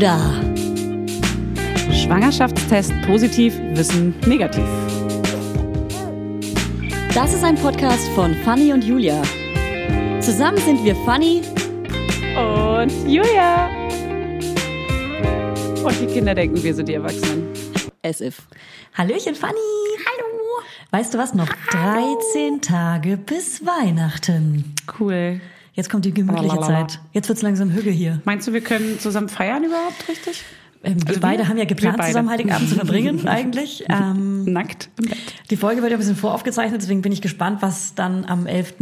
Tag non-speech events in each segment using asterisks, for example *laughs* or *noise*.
da? Schwangerschaftstest positiv, Wissen negativ. Das ist ein Podcast von Fanny und Julia. Zusammen sind wir Fanny Und Julia. Und die Kinder denken, wir sind die Erwachsenen. as if. Hallöchen, Fanny. Hallo. Weißt du was? Noch 13 Tage bis Weihnachten. Cool. Jetzt kommt die gemütliche Lalalala. Zeit. Jetzt wird's langsam Hügge hier. Meinst du, wir können zusammen feiern überhaupt, richtig? Ähm, wir Also beide wir- haben ja wir geplant, zusammen Heiligen Abend zu verbringen, *laughs* eigentlich. Ähm, Nackt die Folge wird ja ein bisschen voraufgezeichnet, deswegen bin ich gespannt, was dann am 11.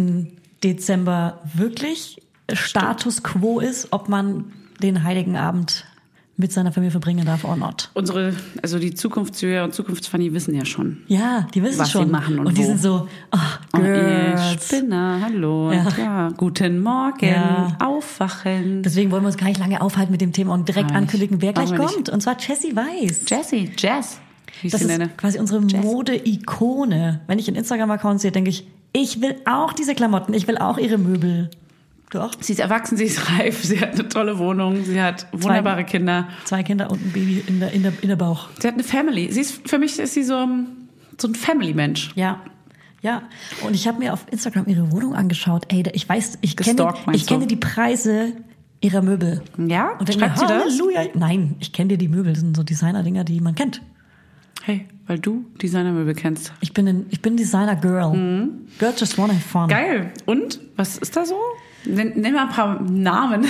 Dezember wirklich Status quo ist, ob man den Heiligen Abend mit seiner Familie verbringen darf oder not. Unsere, also die Zukunftsjulia und Zukunftsfanny wissen ja schon. Ja, die wissen Was sie schon. machen und die wo. sind so, oh, Oh, Girls. Spinner, hallo. Ja. Ja. guten Morgen, Ja. aufwachen. Deswegen wollen wir uns gar nicht lange aufhalten mit dem Thema und direkt nicht. ankündigen, wer gleich wir nicht. kommt. Und zwar Jessie Weiß. Jessie, Jazz, wie ich Das sie ist nenne. quasi unsere Mode-Ikone. Wenn ich einen Instagram-Account sehe, denke ich, ich will auch diese Klamotten, ich will auch ihre Möbel. Du auch? Sie ist erwachsen, sie ist reif, sie hat eine tolle Wohnung, sie hat wunderbare Kinder. Zwei Kinder und ein Baby in der, in der, in der Bauch. Sie hat eine Family. Sie ist, für mich ist sie so ein, so ein Family-Mensch. Ja. Ja, und ich habe mir auf Instagram ihre Wohnung angeschaut. Ey, ich weiß, ich kenne, Gestalkt, ich kenne die Preise ihrer Möbel. Ja? Und mir, Schreibt sie das? Halleluja. Nein, ich kenne dir die Möbel. Das sind so Designer-Dinger, die man kennt. Hey, weil du Designermöbel kennst. Ich bin ein, ich bin Designer-Girl. Girl just wanna have fun. Mhm. Geil. Und? Was ist da so? Nenn, nenn mal ein paar Namen.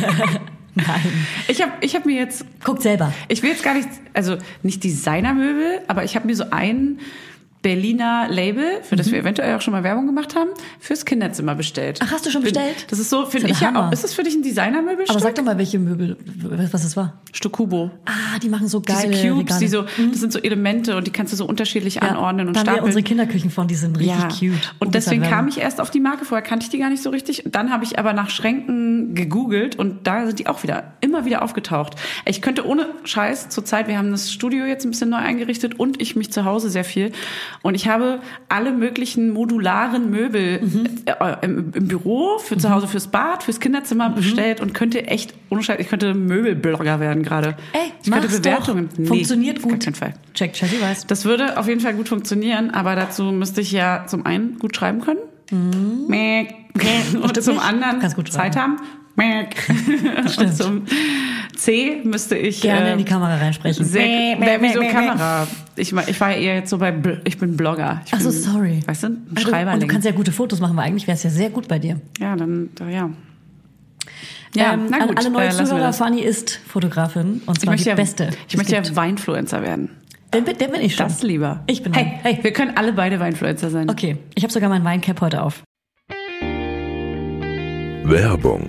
*laughs* Nein. Ich habe ich hab mir jetzt, Guckt selber. ich will jetzt gar nicht, also nicht Designermöbel, aber ich habe mir so ein Berliner Label, für Mhm. das wir eventuell auch schon mal Werbung gemacht haben, fürs Kinderzimmer bestellt. Ach, hast du schon Bin- bestellt? Das ist so, finde Das ich ja ja Hammer. auch. Ist das für dich ein Designermöbelstück? Aber sag doch mal, welche Möbel, was es war. Stukubo. Ah, die machen so geile Diese Cubes, Regale. die so, das sind so Elemente und die kannst du so unterschiedlich Ja, anordnen und da stapeln. unsere Kinderküchen von, die sind richtig ja. cute. Und deswegen Unbezahlt kam ich erst auf die Marke. Vorher kannte ich die gar nicht so richtig. Und dann habe ich aber nach Schränken gegoogelt und da sind die auch wieder, immer wieder aufgetaucht. Ich könnte ohne Scheiß zur Zeit, wir haben das Studio jetzt ein bisschen neu eingerichtet und ich mich zu Hause sehr viel. Und ich habe alle möglichen modularen Möbel Mhm. äh, im, im Büro, für zu Hause, fürs Bad, fürs Kinderzimmer Mhm. bestellt und könnte echt, ohne Scheiß, ich könnte Möbelblogger werden gerade. Ey, ich könnte Bewertungen. Doch. Funktioniert auf gut. keinen Fall. Check, Jessie weiß. Das würde auf jeden Fall gut funktionieren, aber dazu müsste ich ja zum einen gut schreiben können. *laughs* Und Mhm. Stimmt zum anderen Zeit haben. Und zum C müsste ich Gerne äh, in die Kamera reinsprechen. sehr, Mäh, wieso Kamera? Ich, war- ich war ja eher jetzt so bei, ich bin Blogger. Ich Ach so, bin, sorry. Weißt du, ein Also, und Schreiberling. du kannst ja gute Fotos machen, weil eigentlich wäre es ja sehr gut bei dir. ja, dann, da- ja. Ja, ähm, na an gut, alle äh, neuen wir Zuhörer. Fanny ist Fotografin und Ich zwar möchte die ja, beste. ich möchte ja gibt. Weinfluencer werden. Der, bin- der bin ich schon. Das lieber. Ich bin hey. Hey. wir können alle beide Weinfluencer sein. Okay, ich habe sogar mein Weincap heute auf. Werbung.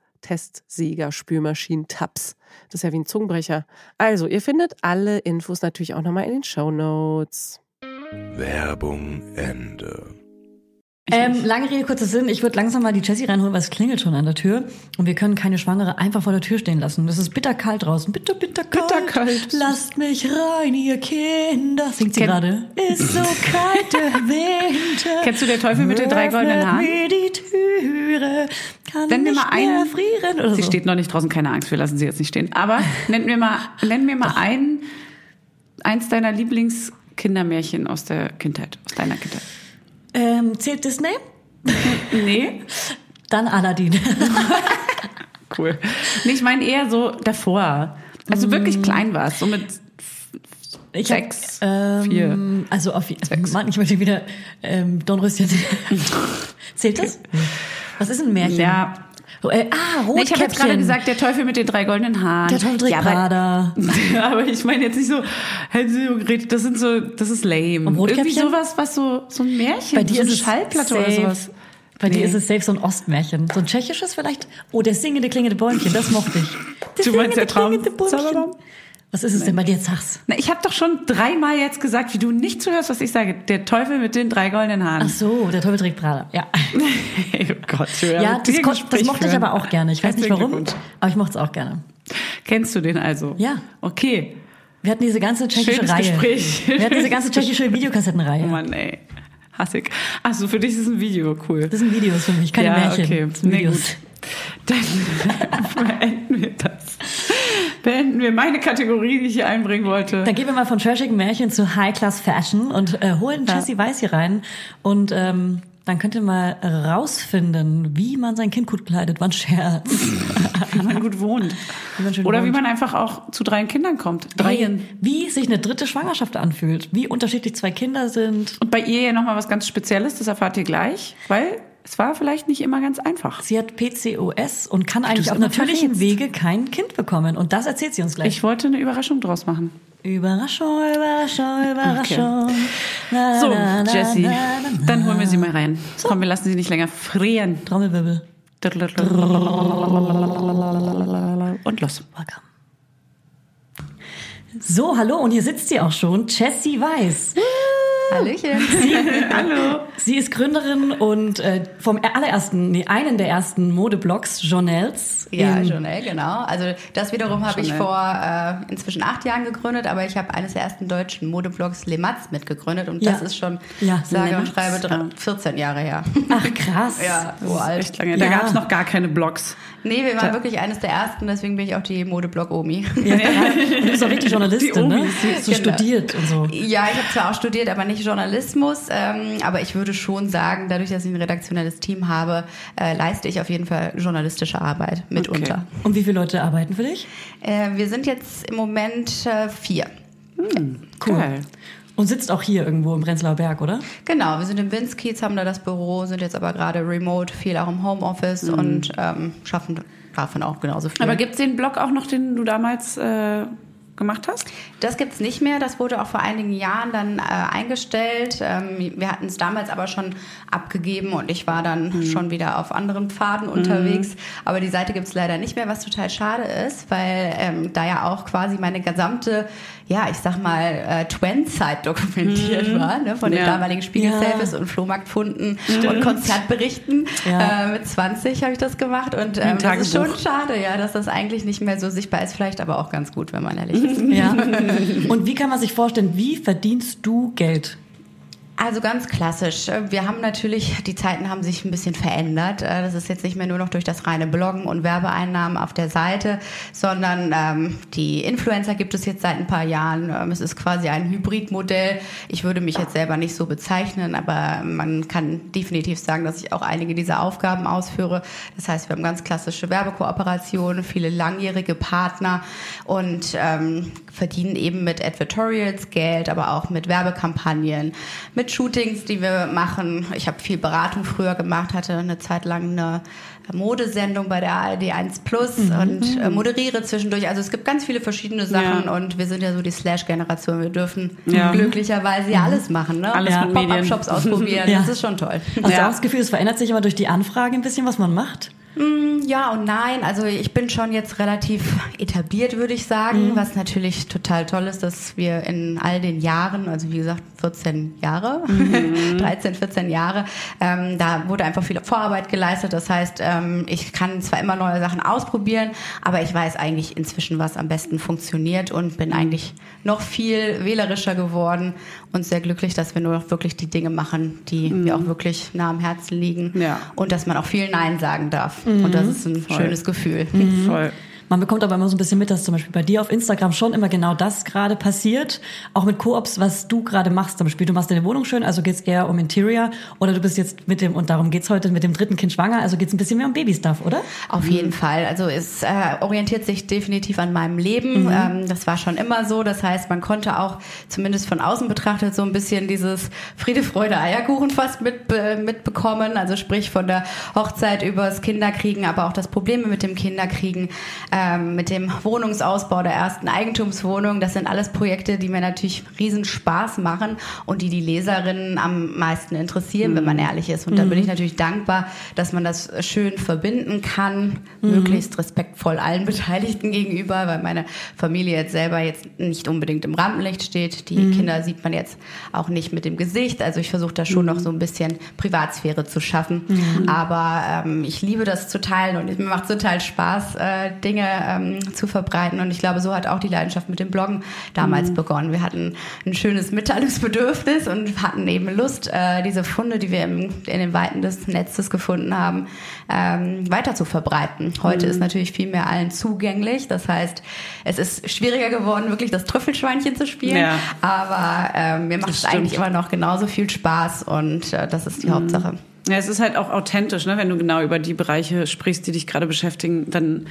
Testsieger, Spülmaschinen, Tabs. Das ist ja wie ein Zungenbrecher. Also, ihr findet alle Infos natürlich auch nochmal in den Show Notes. Werbung Ende. Ähm, lange Rede, kurzer Sinn. Ich würde langsam mal die Jessie reinholen, weil es klingelt schon an der Tür. Und wir können keine Schwangere einfach vor der Tür stehen lassen. Es ist bitterkalt draußen. Bitter, bitter kalt. Bitterkalt. Lasst mich rein, ihr Kinder. Singt sie gerade. Ist so kalt der *laughs* Winter. Kennst du der Teufel mit den drei goldenen Haaren? mir die Türe. Kann Nenn mir mal mehr einen. frieren. Oder Sie so. steht noch nicht draußen, keine Angst, wir lassen sie jetzt nicht stehen. Aber nenn mir mal, nenn mir mal ein, eins deiner Lieblingskindermärchen aus der Kindheit, aus deiner Kindheit. Ähm, zählt Disney? *laughs* Nee, Dann Aladdin. *laughs* cool. Nee, ich meine eher so davor. Also wirklich klein warst, so mit Ich Sechs, hab, vier. ähm, Also auf Mann, ich möchte wieder ähm, Dornröschen. *laughs* Zählt das? Was ist ein Märchen? ja. Oh, äh, ah, Rotkäppchen. Nee, ich habe jetzt gerade gesagt, der Teufel mit den drei goldenen Haaren. Der Teufel trägt ja, aber, Prada. *laughs* aber ich meine jetzt nicht so Hänsel und Gretel, das sind so, das ist lame. Und Rotkäppchen? Irgendwie sowas, was so, so ein Märchen, Bei dir so eine ist es Schallplatte oder safe. sowas. Bei dir Nee. ist es safe so ein Ostmärchen. So ein tschechisches vielleicht? Oh, der singende, klingende Bäumchen, das mochte ich. Das Du meinst der Traum- klingende Bäumchen. Was ist es denn bei dir? Sag's. Na, ich habe doch schon dreimal jetzt gesagt, wie du nicht zuhörst, was ich sage. Der Teufel mit den drei goldenen Haaren. Ach so, der Teufel trägt Prada. Ja. *laughs* oh Gott, Ja, das, Gespräch das mochte ich aber auch gerne. Ich weiß nicht warum, aber ich mochte es auch gerne. Kennst du den also? Ja. Okay. Wir hatten diese ganze tschechische Schönes Reihe. Gespräch. Wir hatten diese ganze tschechische Videokassettenreihe. *laughs* Oh Mann, ey. Hassig. Ach so, für dich ist es ein Video, cool. Das sind Videos für mich, keine ja, Märchen. okay. Nee, gut. Dann beenden wir das. Beenden wir meine Kategorie, die ich hier einbringen wollte. Dann gehen wir mal von trashigen Märchen zu High-Class Fashion und äh, holen Ja. Jessie Weiß hier rein. Und ähm, dann könnt ihr mal rausfinden, wie man sein Kind gut kleidet. War ein Scherz. *laughs* Wie man gut wohnt. Wie man Oder wie wohnt. man einfach auch zu dreien Kindern kommt. Dreien. wie sich eine dritte Schwangerschaft anfühlt. Wie unterschiedlich zwei Kinder sind. Und bei ihr ja nochmal was ganz Spezielles, das erfahrt ihr gleich, weil es war vielleicht nicht immer ganz einfach. Sie hat PCOS und kann eigentlich auf natürlichem. Wege kein Kind bekommen. Und das erzählt sie uns gleich. Ich wollte eine Überraschung draus machen. Überraschung, Überraschung, Überraschung. Na, So, na, na, Jessie, dann holen wir sie mal rein. Komm, wir lassen sie nicht länger frieren. Trommelwirbel. Und los. Welcome. So, hallo, und hier sitzt sie auch schon, Jessie Weiß. Hallöchen. *laughs* Hallo. Sie ist Gründerin und äh, vom allerersten, nee, einen der ersten Modeblogs, Journals. Ja, Journal, genau. Also das wiederum habe ich vor äh, inzwischen acht Jahren gegründet, aber ich habe eines der ersten deutschen Modeblogs Le Matz mitgegründet und Ja. das ist schon, Ja, sage Le und schreibe, drei- ja. 14 Jahre her. Ach, krass. *laughs* ja, uralt. echt lange. Da Ja. gab es noch gar keine Blogs. Nee, wir waren Da- wirklich eines der ersten, deswegen bin ich auch die Modeblog-Omi. Ja, du bist auch richtig *laughs* Journalistin, ne? Omis, So Genau. studiert und so. Ja, ich habe zwar auch studiert, aber nicht Journalismus. Ähm, aber ich würde schon sagen, dadurch, dass ich ein redaktionelles Team habe, äh, leiste ich auf jeden Fall journalistische Arbeit mitunter. Und wie viele Leute arbeiten für dich? Äh, wir sind jetzt im Moment äh, vier. Cool. Geil. Und sitzt auch hier irgendwo im Prenzlauer Berg, oder? Genau, wir sind in Winskiez, haben da das Büro, sind jetzt aber gerade remote, viel auch im Homeoffice und ähm, schaffen davon auch genauso viel. Aber gibt's den Blog auch noch, den du damals äh, gemacht hast? Das gibt's nicht mehr. Das wurde auch vor einigen Jahren dann äh, eingestellt. Ähm, wir hatten es damals aber schon abgegeben und ich war dann Mhm. schon wieder auf anderen Pfaden unterwegs. Aber die Seite gibt's leider nicht mehr, was total schade ist, weil ähm, da ja auch quasi meine gesamte, ja, ich sag mal, äh, Twent-Zeit dokumentiert war, ne, von den Mhm. Ja. damaligen Spiegelselfies und Flohmarktfunden und Konzertberichten. Ja. Äh, mit 20 habe ich das gemacht und ähm, das ist schon schade, ja, dass das eigentlich nicht mehr so sichtbar ist. Vielleicht aber auch ganz gut, wenn man ehrlich *laughs* ist. Ja. *laughs* Und wie kann man sich vorstellen, wie verdienst du Geld? Also ganz klassisch. Wir haben natürlich, die Zeiten haben sich ein bisschen verändert. Äh, Das ist jetzt nicht mehr nur noch durch das reine Bloggen und Werbeeinnahmen auf der Seite, sondern ähm, die Influencer gibt es jetzt seit ein paar Jahren. Ähm, es ist quasi ein Hybridmodell. Ich würde mich jetzt selber nicht so bezeichnen, aber man kann definitiv sagen, dass ich auch einige dieser Aufgaben ausführe. Das heißt, wir haben ganz klassische Werbekooperationen, viele langjährige Partner und ähm, verdienen eben mit Advertorials Geld, aber auch mit Werbekampagnen, mit Shootings, die wir machen. Ich habe viel Beratung früher gemacht, hatte eine Zeit lang eine Modesendung bei der ARD 1 Plus und äh, moderiere zwischendurch. Also es gibt ganz viele verschiedene Sachen Ja. und wir sind ja so die Slash-Generation. Wir dürfen Ja. glücklicherweise ja alles machen. Ne? Alles Medien. Pop-Up-Shops ausprobieren, *laughs* Ja. das ist schon toll. Hast du Ja. auch das Gefühl, es verändert sich immer durch die Anfrage ein bisschen, was man macht? Ja und nein. Also ich bin schon jetzt relativ etabliert, würde ich sagen, was natürlich total toll ist, dass wir in all den Jahren, also wie gesagt 14 Jahre, *laughs* 13, 14 Jahre, ähm, da wurde einfach viel Vorarbeit geleistet. Das heißt, ähm, ich kann zwar immer neue Sachen ausprobieren, aber ich weiß eigentlich inzwischen, was am besten funktioniert und bin eigentlich noch viel wählerischer geworden und sehr glücklich, dass wir nur noch wirklich die Dinge machen, die mir auch wirklich nah am Herzen liegen Ja. und dass man auch viel Nein sagen darf. Und das ist ein schönes Gefühl. Voll. Man bekommt aber immer so ein bisschen mit, dass zum Beispiel bei dir auf Instagram schon immer genau das gerade passiert. Auch mit Koops, was du gerade machst. Zum Beispiel, du machst deine Wohnung schön, also geht's eher um Interior. Oder du bist jetzt mit dem, und darum geht's heute, mit dem dritten Kind schwanger, also geht's ein bisschen mehr um Babystuff, oder? Auf jeden Fall. Also es äh, orientiert sich definitiv an meinem Leben. Ähm, das war schon immer so. Das heißt, man konnte auch zumindest von außen betrachtet so ein bisschen dieses Friede, Freude, Eierkuchen fast mit, äh, mitbekommen. Also sprich von der Hochzeit übers Kinderkriegen, aber auch das Probleme mit dem Kinderkriegen, ähm, mit dem Wohnungsausbau der ersten Eigentumswohnung. Das sind alles Projekte, die mir natürlich riesen Spaß machen und die die Leserinnen am meisten interessieren, wenn man ehrlich ist. Und da bin ich natürlich dankbar, dass man das schön verbinden kann, möglichst respektvoll allen *laughs* Beteiligten gegenüber, weil meine Familie jetzt selber jetzt nicht unbedingt im Rampenlicht steht. Die Kinder sieht man jetzt auch nicht mit dem Gesicht. Also ich versuche da schon noch so ein bisschen Privatsphäre zu schaffen. Aber ähm, ich liebe das zu teilen und mir macht es total Spaß, äh, Dinge ähm, zu verbreiten. Und ich glaube, so hat auch die Leidenschaft mit dem Bloggen damals begonnen. Wir hatten ein schönes Mitteilungsbedürfnis und *laughs* hatten eben Lust, äh, diese Funde, die wir im, in den Weiten des Netzes gefunden haben, ähm, weiter zu verbreiten. Heute ist natürlich viel mehr allen zugänglich. Das heißt, es ist schwieriger geworden, wirklich das Trüffelschweinchen zu spielen. Ja. Aber ähm, mir macht es eigentlich immer noch genauso viel Spaß und äh, das ist die Hauptsache. Ja, es ist halt auch authentisch, ne? wenn du genau über die Bereiche sprichst, die dich gerade beschäftigen, dann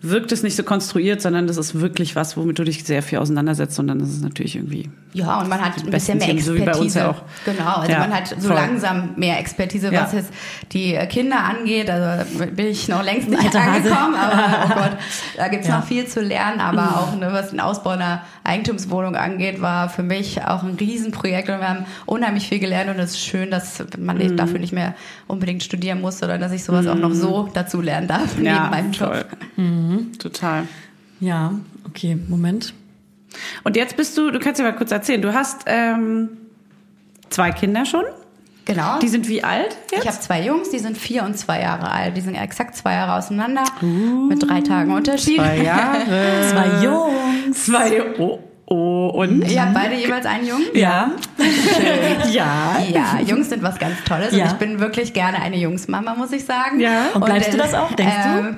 wirkt es nicht so konstruiert, sondern das ist wirklich was, womit du dich sehr viel auseinandersetzt und dann ist es natürlich irgendwie Ja, und man hat ein bisschen mehr Themen, so wie bei uns Expertise. ja auch. Genau, also Ja, man hat so voll. langsam mehr Expertise, Ja. was jetzt die Kinder angeht. Also bin ich noch längst nicht Alter angekommen, aber oh *laughs* Gott, da gibt's Ja. noch viel zu lernen. Aber auch ne, was den Ausbau einer Eigentumswohnung angeht, war für mich auch ein Riesenprojekt und wir haben unheimlich viel gelernt und es ist schön, dass man Mhm. dafür nicht mehr unbedingt studieren muss, sondern dass ich sowas auch noch so dazu lernen darf neben ja, meinem Job. Voll. Total. Ja, okay, Moment. Und jetzt bist du, du kannst ja mal kurz erzählen, du hast ähm, zwei Kinder schon. Genau. Die sind wie alt jetzt? Ich habe zwei Jungs, die sind vier und zwei Jahre alt. Die sind exakt zwei Jahre auseinander mit drei Tagen Unterschied. zwei Jahre. *laughs* Zwei Jungs. Zwei. Oh, oh, und? Ihr habt beide jeweils einen Jungen? Ja. Ja. Ja, Jungs sind was ganz Tolles. Ja. Und ich bin wirklich gerne eine Jungsmama, muss ich sagen. Ja. Und bleibst du das auch, denkst du?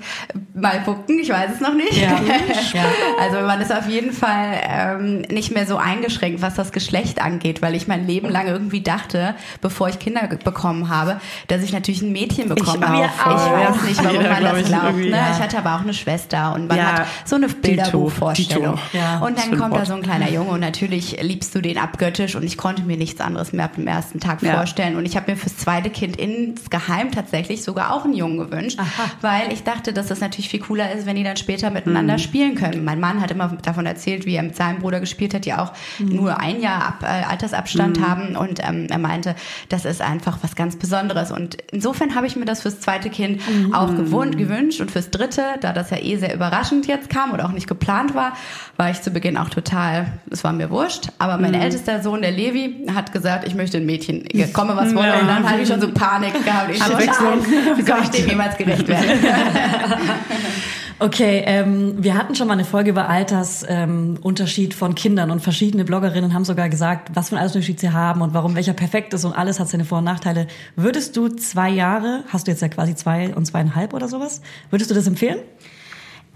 Mal gucken, ich weiß es noch nicht. Ja. *laughs* Ja. Also man ist auf jeden Fall ähm, nicht mehr so eingeschränkt, was das Geschlecht angeht, weil ich mein Leben lang irgendwie dachte, bevor ich Kinder bekommen habe, dass ich natürlich ein Mädchen bekommen auch, habe. voll. Ich weiß nicht, warum Jeder, man glaub das ich, glaubt. Ne? ja. Ich hatte aber auch eine Schwester und man Ja. hat so eine Bilderbuchvorstellung. Ja. und dann kommt da so ein kleiner Junge und natürlich liebst du den abgöttisch und ich konnte mir nichts anderes mehr ab dem ersten Tag Ja. vorstellen. Und ich habe mir fürs zweite Kind insgeheim tatsächlich sogar auch einen Jungen gewünscht, weil ich dachte, dass das natürlich viel cooler ist, wenn die dann später miteinander spielen können. Mein Mann hat immer davon erzählt, wie er mit seinem Bruder gespielt hat, die auch nur ein Jahr Ab, äh, Altersabstand haben. Und ähm, er meinte, das ist einfach was ganz Besonderes. Und insofern habe ich mir das fürs zweite Kind auch gewohnt, gewünscht. Und fürs dritte, da das ja eh sehr überraschend jetzt kam oder auch nicht geplant war, war ich zu Beginn auch total, es war mir wurscht. Aber mein ältester Sohn, der Levi, hat gesagt, ich möchte ein Mädchen, komme was wolle. Und dann hatte ich schon so Panik gehabt. Ich Abwechslung. wie soll ich dem jemals gerecht werden? *laughs* Okay, ähm, wir hatten schon mal eine Folge über Altersunterschied ähm, von Kindern und verschiedene Bloggerinnen haben sogar gesagt, was für einen Altersunterschied sie haben und warum welcher perfekt ist und alles hat seine Vor- und Nachteile. Würdest du zwei Jahre, hast du jetzt ja quasi zwei und zweieinhalb oder sowas, würdest du das empfehlen?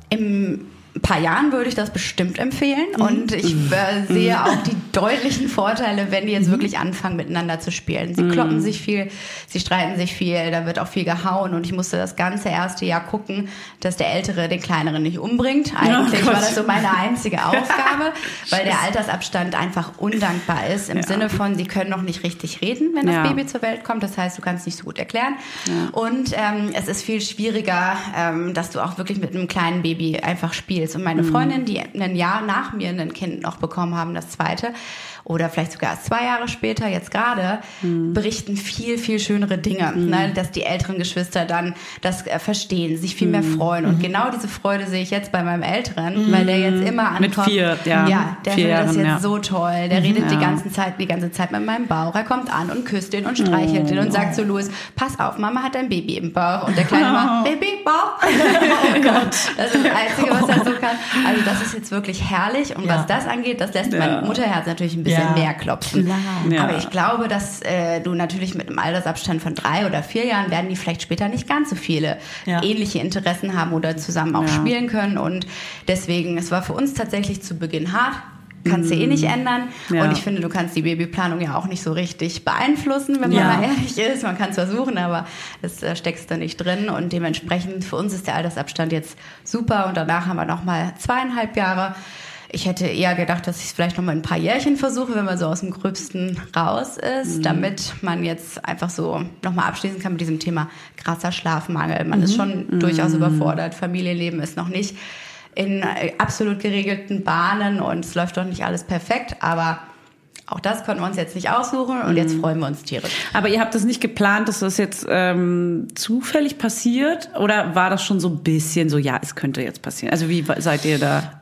Im ein paar Jahren würde ich das bestimmt empfehlen Mhm. und ich äh, sehe auch die deutlichen Vorteile, wenn die Mhm. jetzt wirklich anfangen miteinander zu spielen. Sie kloppen sich viel, sie streiten sich viel, da wird auch viel gehauen und ich musste das ganze erste Jahr gucken, dass der Ältere den Kleineren nicht umbringt. Eigentlich Oh war das so meine einzige *laughs* Aufgabe, weil der Altersabstand einfach undankbar ist im Sinne von, sie können noch nicht richtig reden, wenn das Ja. Baby zur Welt kommt. Das heißt, du kannst nicht so gut erklären und ähm, es ist viel schwieriger, ähm, dass du auch wirklich mit einem kleinen Baby einfach spielst. Und meine Freundin, die ein Jahr nach mir ein Kind noch bekommen haben, das zweite, oder vielleicht sogar erst zwei Jahre später, jetzt gerade, berichten viel, viel schönere Dinge. Ne? Dass die älteren Geschwister dann das äh, verstehen, sich viel mehr freuen. Und genau diese Freude sehe ich jetzt bei meinem Älteren, weil der jetzt immer ankommt. Mit vier, ja. Ja, der findet das jetzt ja. so toll. Der redet die Ja. ganze Zeit, die ganze Zeit mit meinem Bauch. Er kommt an und küsst den und streichelt den und sagt zu Louis, pass auf, Mama hat ein Baby im Bauch. Und der Kleine *laughs* macht, Baby, Bauch. oh *laughs* Gott. Das ist das Einzige, was er so kann. Also das ist jetzt wirklich herrlich. Und Ja. was das angeht, das lässt mein Mutterherz natürlich ein bisschen Ja. mehr klopfen. Ja. Aber ich glaube, dass äh, du natürlich mit einem Altersabstand von drei oder vier Jahren werden die vielleicht später nicht ganz so viele Ja. ähnliche Interessen haben oder zusammen auch Ja. spielen können. Und deswegen, es war für uns tatsächlich zu Beginn hart. Kannst du eh nicht ändern. Ja. Und ich finde, du kannst die Babyplanung ja auch nicht so richtig beeinflussen, wenn man Ja. mal ehrlich ist. Man kann es versuchen, aber das äh, steckst du nicht drin. Und dementsprechend, für uns ist der Altersabstand jetzt super. Und danach haben wir nochmal zweieinhalb Jahre. Ich hätte eher gedacht, dass ich es vielleicht noch mal ein paar Jährchen versuche, wenn man so aus dem Gröbsten raus ist, damit man jetzt einfach so noch mal abschließen kann mit diesem Thema krasser Schlafmangel. Man ist schon durchaus überfordert. Familienleben ist noch nicht in äh, absolut geregelten Bahnen und es läuft doch nicht alles perfekt, aber auch das konnten wir uns jetzt nicht aussuchen und jetzt freuen wir uns tierisch. Aber ihr habt das nicht geplant, dass das jetzt ähm, zufällig passiert? Oder war das schon so ein bisschen so, ja, es könnte jetzt passieren? Also wie seid ihr da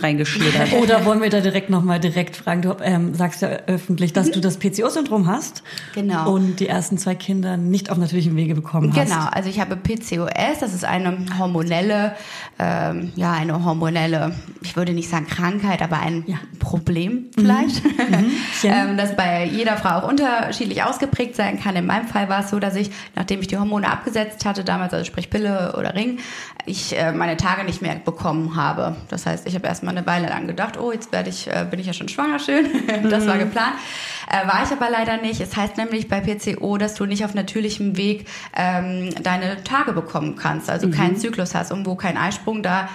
reingeschlittert? *laughs* Oder wollen wir da direkt nochmal direkt fragen? Du ähm, sagst ja öffentlich, dass du das PCO-Syndrom hast. Genau. Und die ersten zwei Kinder nicht auf natürlichem Wege bekommen hast. Genau, also ich habe PCOS, das ist eine hormonelle, ähm, ja, eine hormonelle, ich würde nicht sagen Krankheit, aber ein Ja. Problem vielleicht, *laughs* Chen. ähm, das bei jeder Frau auch unterschiedlich ausgeprägt sein kann. In meinem Fall war es so, dass ich, nachdem ich die Hormone abgesetzt hatte, damals, also sprich Pille oder Ring, ich äh, meine Tage nicht mehr bekommen habe. Das heißt, ich habe erstmal eine Weile lang gedacht, oh, jetzt werde ich, äh, bin ich ja schon schwanger, schön. *laughs* das war geplant. Äh, war ich aber leider nicht. Es heißt nämlich bei PCO, dass du nicht auf natürlichem Weg ähm, deine Tage bekommen kannst, also keinen Zyklus hast. Und wo kein Eisprung, da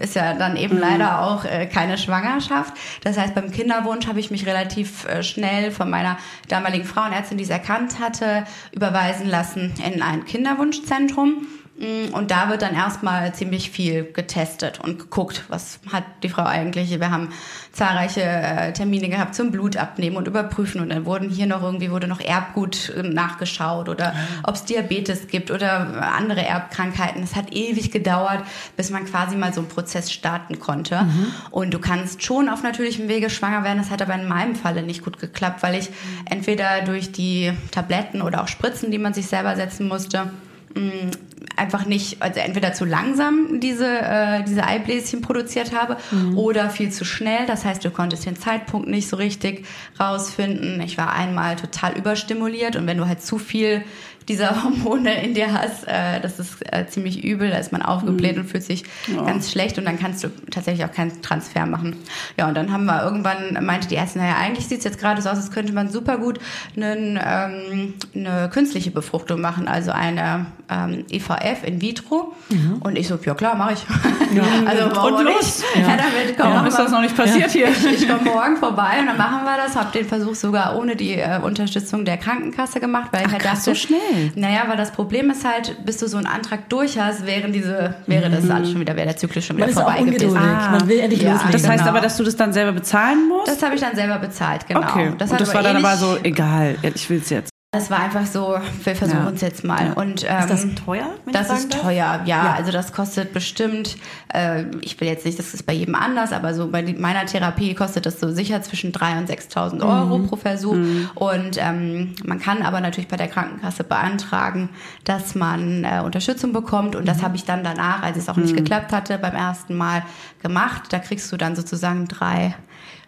ist ja dann eben leider auch äh, keine Schwangerschaft. Das heißt, beim Kinderwunsch habe ich mich relativ äh, schnell von meiner damaligen Frauenärztin, die es erkannt hatte, überweisen lassen in ein Kinderwunschzentrum. Mm, Und da wird dann erstmal ziemlich viel getestet und geguckt, was hat die Frau eigentlich. Wir haben zahlreiche äh, Termine gehabt zum Blutabnehmen und überprüfen und dann wurden hier noch irgendwie wurde noch Erbgut äh, nachgeschaut oder ob es Diabetes gibt oder andere Erbkrankheiten. Es hat ewig gedauert, bis man quasi mal so einen Prozess starten konnte. Und du kannst schon auf natürlichem Wege schwanger werden. Das hat aber in meinem Falle nicht gut geklappt, weil ich entweder durch die Tabletten oder auch Spritzen, die man sich selber setzen musste, mh, einfach nicht, also entweder zu langsam diese, äh, diese Eibläschen produziert habe oder viel zu schnell. Das heißt, du konntest den Zeitpunkt nicht so richtig rausfinden. Ich war einmal total überstimuliert und wenn du halt zu viel dieser *laughs* Hormone in dir hast, äh, das ist äh, ziemlich übel, da ist man aufgebläht und fühlt sich ganz schlecht und dann kannst du tatsächlich auch keinen Transfer machen. Ja, und dann haben wir irgendwann, meinte die Ärztin, naja, eigentlich sieht es jetzt gerade so aus, als könnte man super gut einen, ähm, eine künstliche Befruchtung machen, also eine ähm, IVF in vitro. Und ich so, ja klar, mache ich. *laughs* also warum Und los. nicht? Ja. damit, komm, Warum ist das noch nicht passiert hier? *laughs* ich, ich komme morgen vorbei und dann machen wir das. Hab den Versuch sogar ohne die äh, Unterstützung der Krankenkasse gemacht, weil ich halt dachte, so schnell. Naja, weil das Problem ist halt, bis du so einen Antrag durch hast, wären diese, wäre das alles schon wieder, wäre der Zyklus schon wieder Man ist auch vorbei gewesen. ungeduldig. Ah. Man will endlich Ja. loslegen. Das heißt Genau. aber, dass du das dann selber bezahlen musst? Das habe ich dann selber bezahlt, genau. okay. Das, und hat das war aber dann aber so, egal, ich will's jetzt. Das war einfach so, wir versuchen Ja. es jetzt mal. Und, ähm, Ist das teuer? wenn ich Das ist darf? teuer, ja. Ja. Also das kostet bestimmt, äh, ich will jetzt nicht, das ist bei jedem anders, aber so bei meiner Therapie kostet das so sicher zwischen 3.000 und 6.000 Euro Mhm. pro Versuch. Und ähm, man kann aber natürlich bei der Krankenkasse beantragen, dass man äh, Unterstützung bekommt. Und das Mhm. habe ich dann danach, als es auch nicht geklappt hatte, beim ersten Mal gemacht. Da kriegst du dann sozusagen drei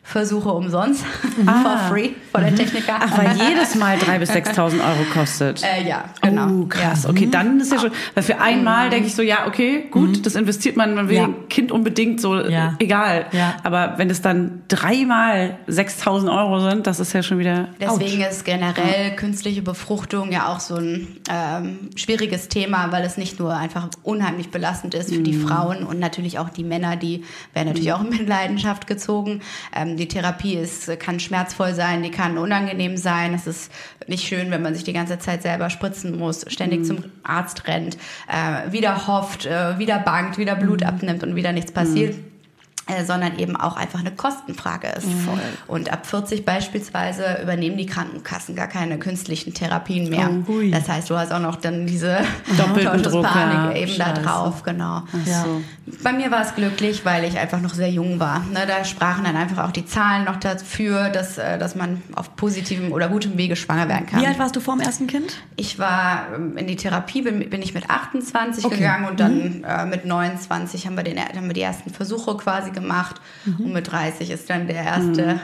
Versuche umsonst, *laughs* for free, von der Techniker. Ah. Ach, weil jedes Mal 3.000 bis 6.000 Euro kostet. äh, ja, genau. Oh, krass. Okay, dann ist ja schon, weil für einmal denke ich so, ja, okay, gut, das investiert man, man will Ja. ein Kind unbedingt so, Ja. egal. Ja. Aber wenn es dann dreimal 6.000 Euro sind, das ist ja schon wieder, Deswegen ist generell künstliche Befruchtung ja auch so ein ähm, schwieriges Thema, weil es nicht nur einfach unheimlich belastend ist für die Frauen und natürlich auch die Männer, die werden natürlich auch in Mitleidenschaft gezogen. Ähm, die Therapie ist, kann schmerzvoll sein, die kann unangenehm sein. Es ist nicht schön, wenn man sich die ganze Zeit selber spritzen muss, ständig zum Arzt rennt, äh, wieder hofft, äh, wieder bangt, wieder Blut abnimmt und wieder nichts passiert äh, sondern eben auch einfach eine Kostenfrage ist. Und ab 40 beispielsweise übernehmen die Krankenkassen gar keine künstlichen Therapien mehr. Oh, das heißt, du hast auch noch dann diese *laughs* Doppelten Druck, ja. eben da Scheiße. drauf, genau. Ja. Bei mir war es glücklich, weil ich einfach noch sehr jung war. Ne, da sprachen dann einfach auch die Zahlen noch dafür, dass, äh, dass man auf positivem oder gutem Wege schwanger werden kann. Wie alt warst du vor dem ersten Kind? Ich war ähm, in die Therapie, bin, bin ich mit 28 Okay. gegangen und dann äh, mit 29 haben wir, den, haben wir die ersten Versuche quasi gemacht und mit 30 ist dann der erste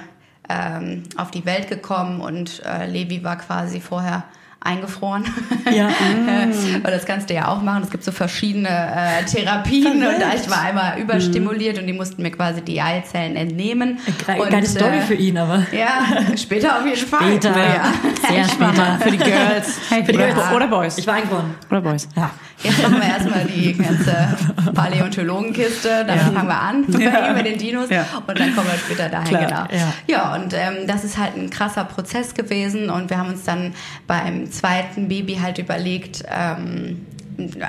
ähm, auf die Welt gekommen und äh, Levi war quasi vorher eingefroren. Ja. *laughs* Weil das kannst du ja auch machen. Es gibt so verschiedene äh, Therapien und da ich war einmal überstimuliert und die mussten mir quasi die Eizellen entnehmen. Ge und, geile Story äh, für ihn, aber. Ja, später auf jeden Fall. Später. Ja. Sehr später. für die Girls. Für die oder, Girls. oder Boys. Ich war eingeboren. oder Boys. Ja. Jetzt machen wir erstmal die ganze Paläontologenkiste, damit Ja. fangen wir an bei Ja. mit den Dinos Ja. und dann kommen wir später dahin, Klar. genau. Ja. Ja, und ähm, das ist halt ein krasser Prozess gewesen und wir haben uns dann beim zweiten Baby halt überlegt, ähm,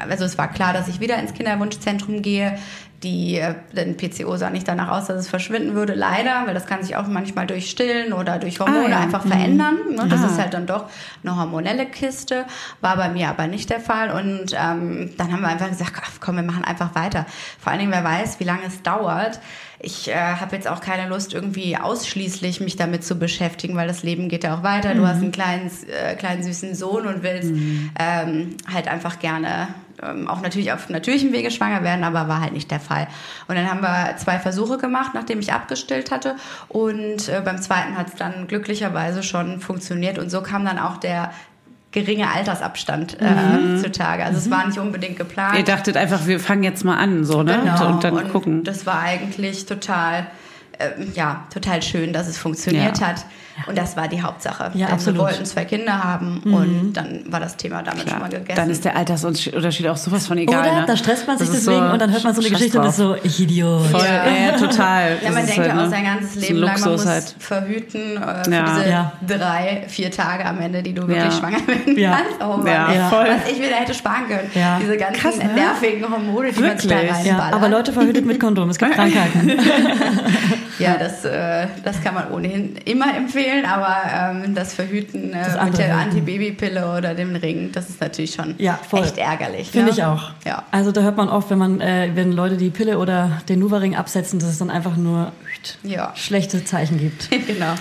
also es war klar, dass ich wieder ins Kinderwunschzentrum gehe. Die, äh, denn PCO sah nicht danach aus, dass es verschwinden würde, leider, weil das kann sich auch manchmal durch Stillen oder durch Hormone Ah, ja. einfach verändern. Ne? Das Ah. ist halt dann doch eine hormonelle Kiste, war bei mir aber nicht der Fall. Und ähm, dann haben wir einfach gesagt, ach, komm, wir machen einfach weiter. Vor allen Dingen, wer weiß, wie lange es dauert. Ich äh, habe jetzt auch keine Lust, irgendwie ausschließlich mich damit zu beschäftigen, weil das Leben geht ja auch weiter. Du hast einen kleinen, äh, kleinen süßen Sohn und willst ähm, halt einfach gerne ähm, auch natürlich auf natürlichem Wege schwanger werden, aber war halt nicht der Fall. Und dann haben wir zwei Versuche gemacht, nachdem ich abgestillt hatte. Und äh, beim zweiten hat es dann glücklicherweise schon funktioniert. Und so kam dann auch der geringe Altersabstand äh, zutage. Also es war nicht unbedingt geplant. Ihr dachtet einfach, wir fangen jetzt mal an, so, ne? Genau. Und dann gucken. Das war eigentlich total, ja, total schön, dass es funktioniert Ja. hat. Und das war die Hauptsache. Ja, Denn absolut. wir wollten zwei Kinder haben und dann war das Thema damit schon mal gegessen. Dann ist der Altersunterschied auch sowas von egal. Oder ne? da stresst man sich deswegen und dann hört man so eine scheiß Geschichte und ist drauf. so, ich Idiot. Voll, Ja. ja, ja, total. ja, man denkt ja halt, auch ne? sein ganzes Leben lang, man muss halt. verhüten äh, für Ja. diese Ja. drei, vier Tage am Ende, die du wirklich Ja. schwanger werden Ja. kannst. Oh Mann. Ja, Ja. voll. Was ich wieder hätte sparen können. Ja. Diese ganzen Krass, ne? nervigen Hormone, die man sich da Wirklich? Ja, reinballert. aber Leute verhütet mit Kondom, es gibt *laughs* Krankheiten. *laughs* Ja, das, äh, das kann man ohnehin immer empfehlen, aber ähm, das Verhüten äh, mit andere der. Antibabypille oder dem Ring, das ist natürlich schon Ja, echt ärgerlich. Finde ne? ich auch. Ja. Also da hört man oft, wenn man, äh, wenn Leute die Pille oder den Nuva-Ring absetzen, dass es dann einfach nur Ja. schlechte Zeichen gibt. *laughs* genau.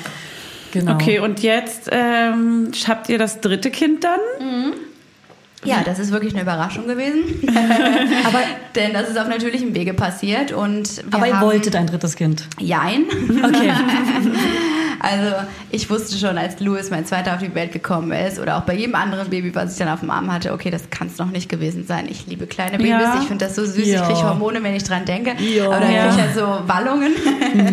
Genau. Okay, und jetzt ähm, habt ihr das dritte Kind dann? Ja, das ist wirklich eine Überraschung gewesen. *laughs* Aber, Denn das ist auf natürlichem Wege passiert und aber ihr haben, wolltet ein drittes Kind. Jein. Okay. *laughs* Also ich wusste schon, als Louis, mein Zweiter, auf die Welt gekommen ist oder auch bei jedem anderen Baby, was ich dann auf dem Arm hatte, okay, das kann es noch nicht gewesen sein. Ich liebe kleine Babys, Ja. ich finde das so süß, Ja. ich kriege Hormone, wenn ich dran denke. Ja. Aber dann Ja. kriege ich halt so Wallungen.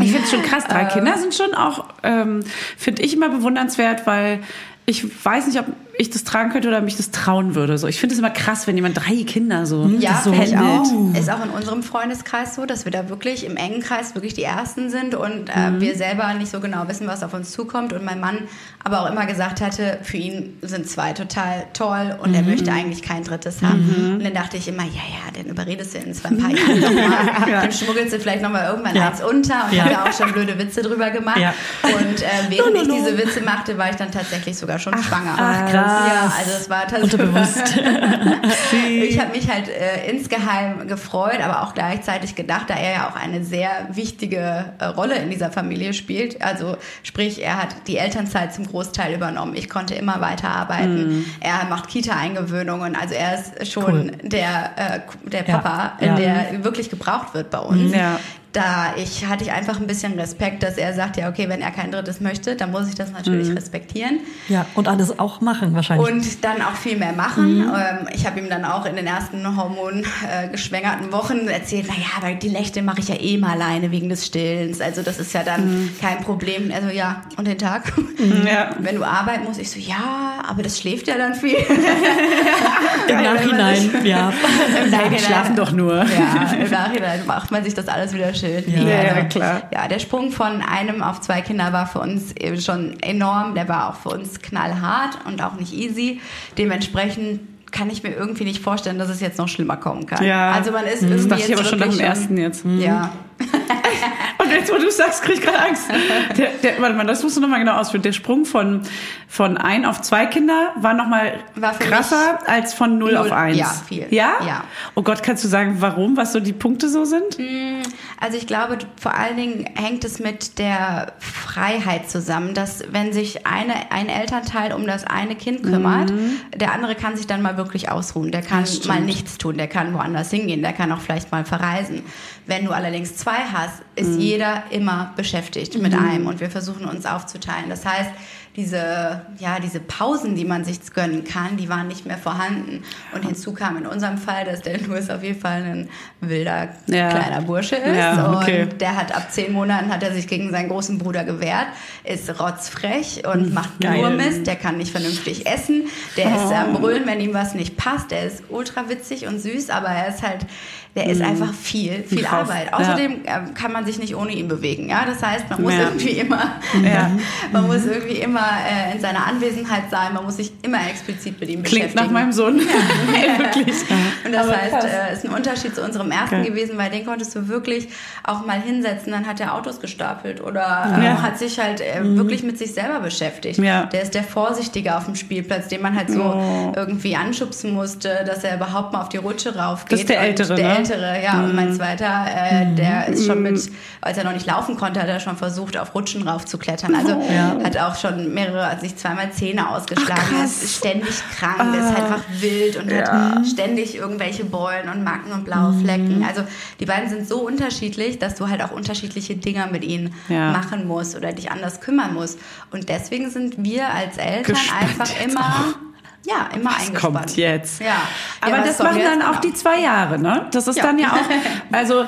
Ich finde es schon krass. Drei *laughs* Kinder sind schon auch, ähm, finde ich immer bewundernswert, weil ich weiß nicht, ob ich das tragen könnte oder mich das trauen würde. So, ich finde es immer krass, wenn jemand drei Kinder so. Ja, so ich auch. Ist auch in unserem Freundeskreis so, dass wir da wirklich im engen Kreis wirklich die Ersten sind und äh, wir selber nicht so genau wissen, was auf uns zukommt. Und mein Mann aber auch immer gesagt hatte, für ihn sind zwei total toll und er möchte eigentlich kein drittes haben. Und dann dachte ich immer, ja, ja, den überredest du in zwei ein paar Jahren nochmal. *laughs* Dann schmuggelst du vielleicht nochmal irgendwann Ja. eins unter und Ja. habe ja auch schon blöde Witze drüber gemacht. Ja. Und äh, während ich diese Witze machte, war ich dann tatsächlich sogar schon schwanger. Ach, krass. Ja, also es war tatsächlich. Unterbewusst. *laughs* *laughs* ich habe mich halt äh, insgeheim gefreut, aber auch gleichzeitig gedacht, da er ja auch eine sehr wichtige äh, Rolle in dieser Familie spielt. Also sprich, er hat die Elternzeit zum Großteil übernommen. Ich konnte immer weiterarbeiten. Er macht Kita-Eingewöhnungen. Also er ist schon Cool. der, äh, der Ja. Papa, Ja. der wirklich gebraucht wird bei uns. Ja. Da ich hatte ich einfach ein bisschen Respekt, dass er sagt, ja okay, wenn er kein drittes möchte, dann muss ich das natürlich respektieren. Ja, und alles auch machen wahrscheinlich. Und dann auch viel mehr machen. Ähm, ich habe ihm dann auch in den ersten hormongeschwängerten Wochen erzählt, naja, aber die Nächte mache ich ja eh mal alleine wegen des Stillens. Also das ist ja dann kein Problem. Also ja, und den Tag? *laughs* Ja. Wenn du arbeiten musst, ich so, ja, aber das schläft ja dann viel. *laughs* Im Nachhinein, ja. *laughs* Im Nachhinein- schlafen doch nur. Ja, im Nachhinein macht man sich das alles wieder schön. Ja. Ja, klar. Ja, der Sprung von einem auf zwei Kinder war für uns eben schon enorm. Der war auch für uns knallhart und auch nicht easy. Dementsprechend kann ich mir irgendwie nicht vorstellen, dass es jetzt noch schlimmer kommen kann. Ja. Also man ist Das irgendwie dachte ich jetzt aber schon nach dem ersten jetzt. Ja. *laughs* *laughs* Und jetzt, wo du sagst, krieg ich gerade Angst. *laughs* Der, der, warte mal, das musst du nochmal genau ausführen. Der Sprung von, von ein auf zwei Kinder war nochmal krasser als von null, Null, auf eins. ja, viel. Ja? Ja. Oh Gott, kannst du sagen, warum, was so die Punkte so sind? Also ich glaube, vor allen Dingen hängt es mit der Freiheit zusammen, dass wenn sich eine, ein Elternteil um das eine Kind kümmert, der andere kann sich dann mal wirklich ausruhen. Der kann mal nichts tun, der kann woanders hingehen, der kann auch vielleicht mal verreisen. Wenn du allerdings zwei hast, ist jeder immer beschäftigt mit einem und wir versuchen uns aufzuteilen. Das heißt, diese, ja, diese Pausen, die man sich gönnen kann, die waren nicht mehr vorhanden. Und hinzu kam in unserem Fall, dass der Louis auf jeden Fall ein wilder Ja. kleiner Bursche ist. Ja, okay. Und der hat ab zehn Monaten hat er sich gegen seinen großen Bruder gewehrt, ist rotzfrech und macht geil. nur Mist. Der kann nicht vernünftig essen. Der ist am Brüllen, wenn ihm was nicht passt. Der ist ultra witzig und süß, aber er ist halt, der ist einfach viel, viel Krass. Arbeit. Ja. Außerdem ähm, kann man sich nicht ohne ihn bewegen. Ja, das heißt, man muss Ja. irgendwie immer, Ja. man muss irgendwie immer äh, in seiner Anwesenheit sein. Man muss sich immer explizit mit ihm Klingt beschäftigen. nach meinem Sohn. Ey, *laughs* wirklich. Und das Aber heißt, äh, ist ein Unterschied zu unserem ersten Okay. gewesen, weil den konntest du wirklich auch mal hinsetzen, dann hat er Autos gestapelt oder äh, Ja. hat sich halt äh, wirklich mit sich selber beschäftigt. Ja. Der ist der Vorsichtige auf dem Spielplatz, den man halt so Oh. irgendwie anschubsen musste, dass er überhaupt mal auf die Rutsche raufgeht. Das ist der Ältere, Der ne? Ältere, ja. Und mein zweiter, äh, der ist schon mit, als er noch nicht laufen konnte, hat er schon versucht, auf Rutschen raufzuklettern. Also Ja. hat auch schon mehrere, hat sich zweimal Zähne ausgeschlagen, Ach, ist ständig krank, ist halt einfach wild und hat ständig irgendwelche Beulen und Macken und blaue Flecken. Also die beiden sind so unterschiedlich, dass du halt auch unterschiedliche Dinge mit ihnen Ja. machen musst oder dich anders kümmern musst. Und deswegen sind wir als Eltern Gespannt einfach immer, auch. Ja, immer Was eingespannt. kommt jetzt? Ja. Ja, Aber was das kommt machen dann auch Genau. die zwei Jahre, ne? Das ist Ja. dann ja auch, *laughs* also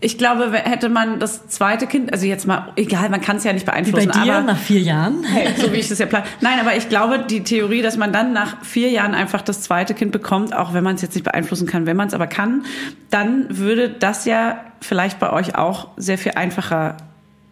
ich glaube, hätte man das zweite Kind, also jetzt mal, egal, man kann es ja nicht Wie bei beeinflussen, dir aber nach vier Jahren. *laughs* so wie ich das ja plane. Nein, aber ich glaube, die Theorie, dass man dann nach vier Jahren einfach das zweite Kind bekommt, auch wenn man es jetzt nicht beeinflussen kann, wenn man es aber kann, dann würde das ja vielleicht bei euch auch sehr viel einfacher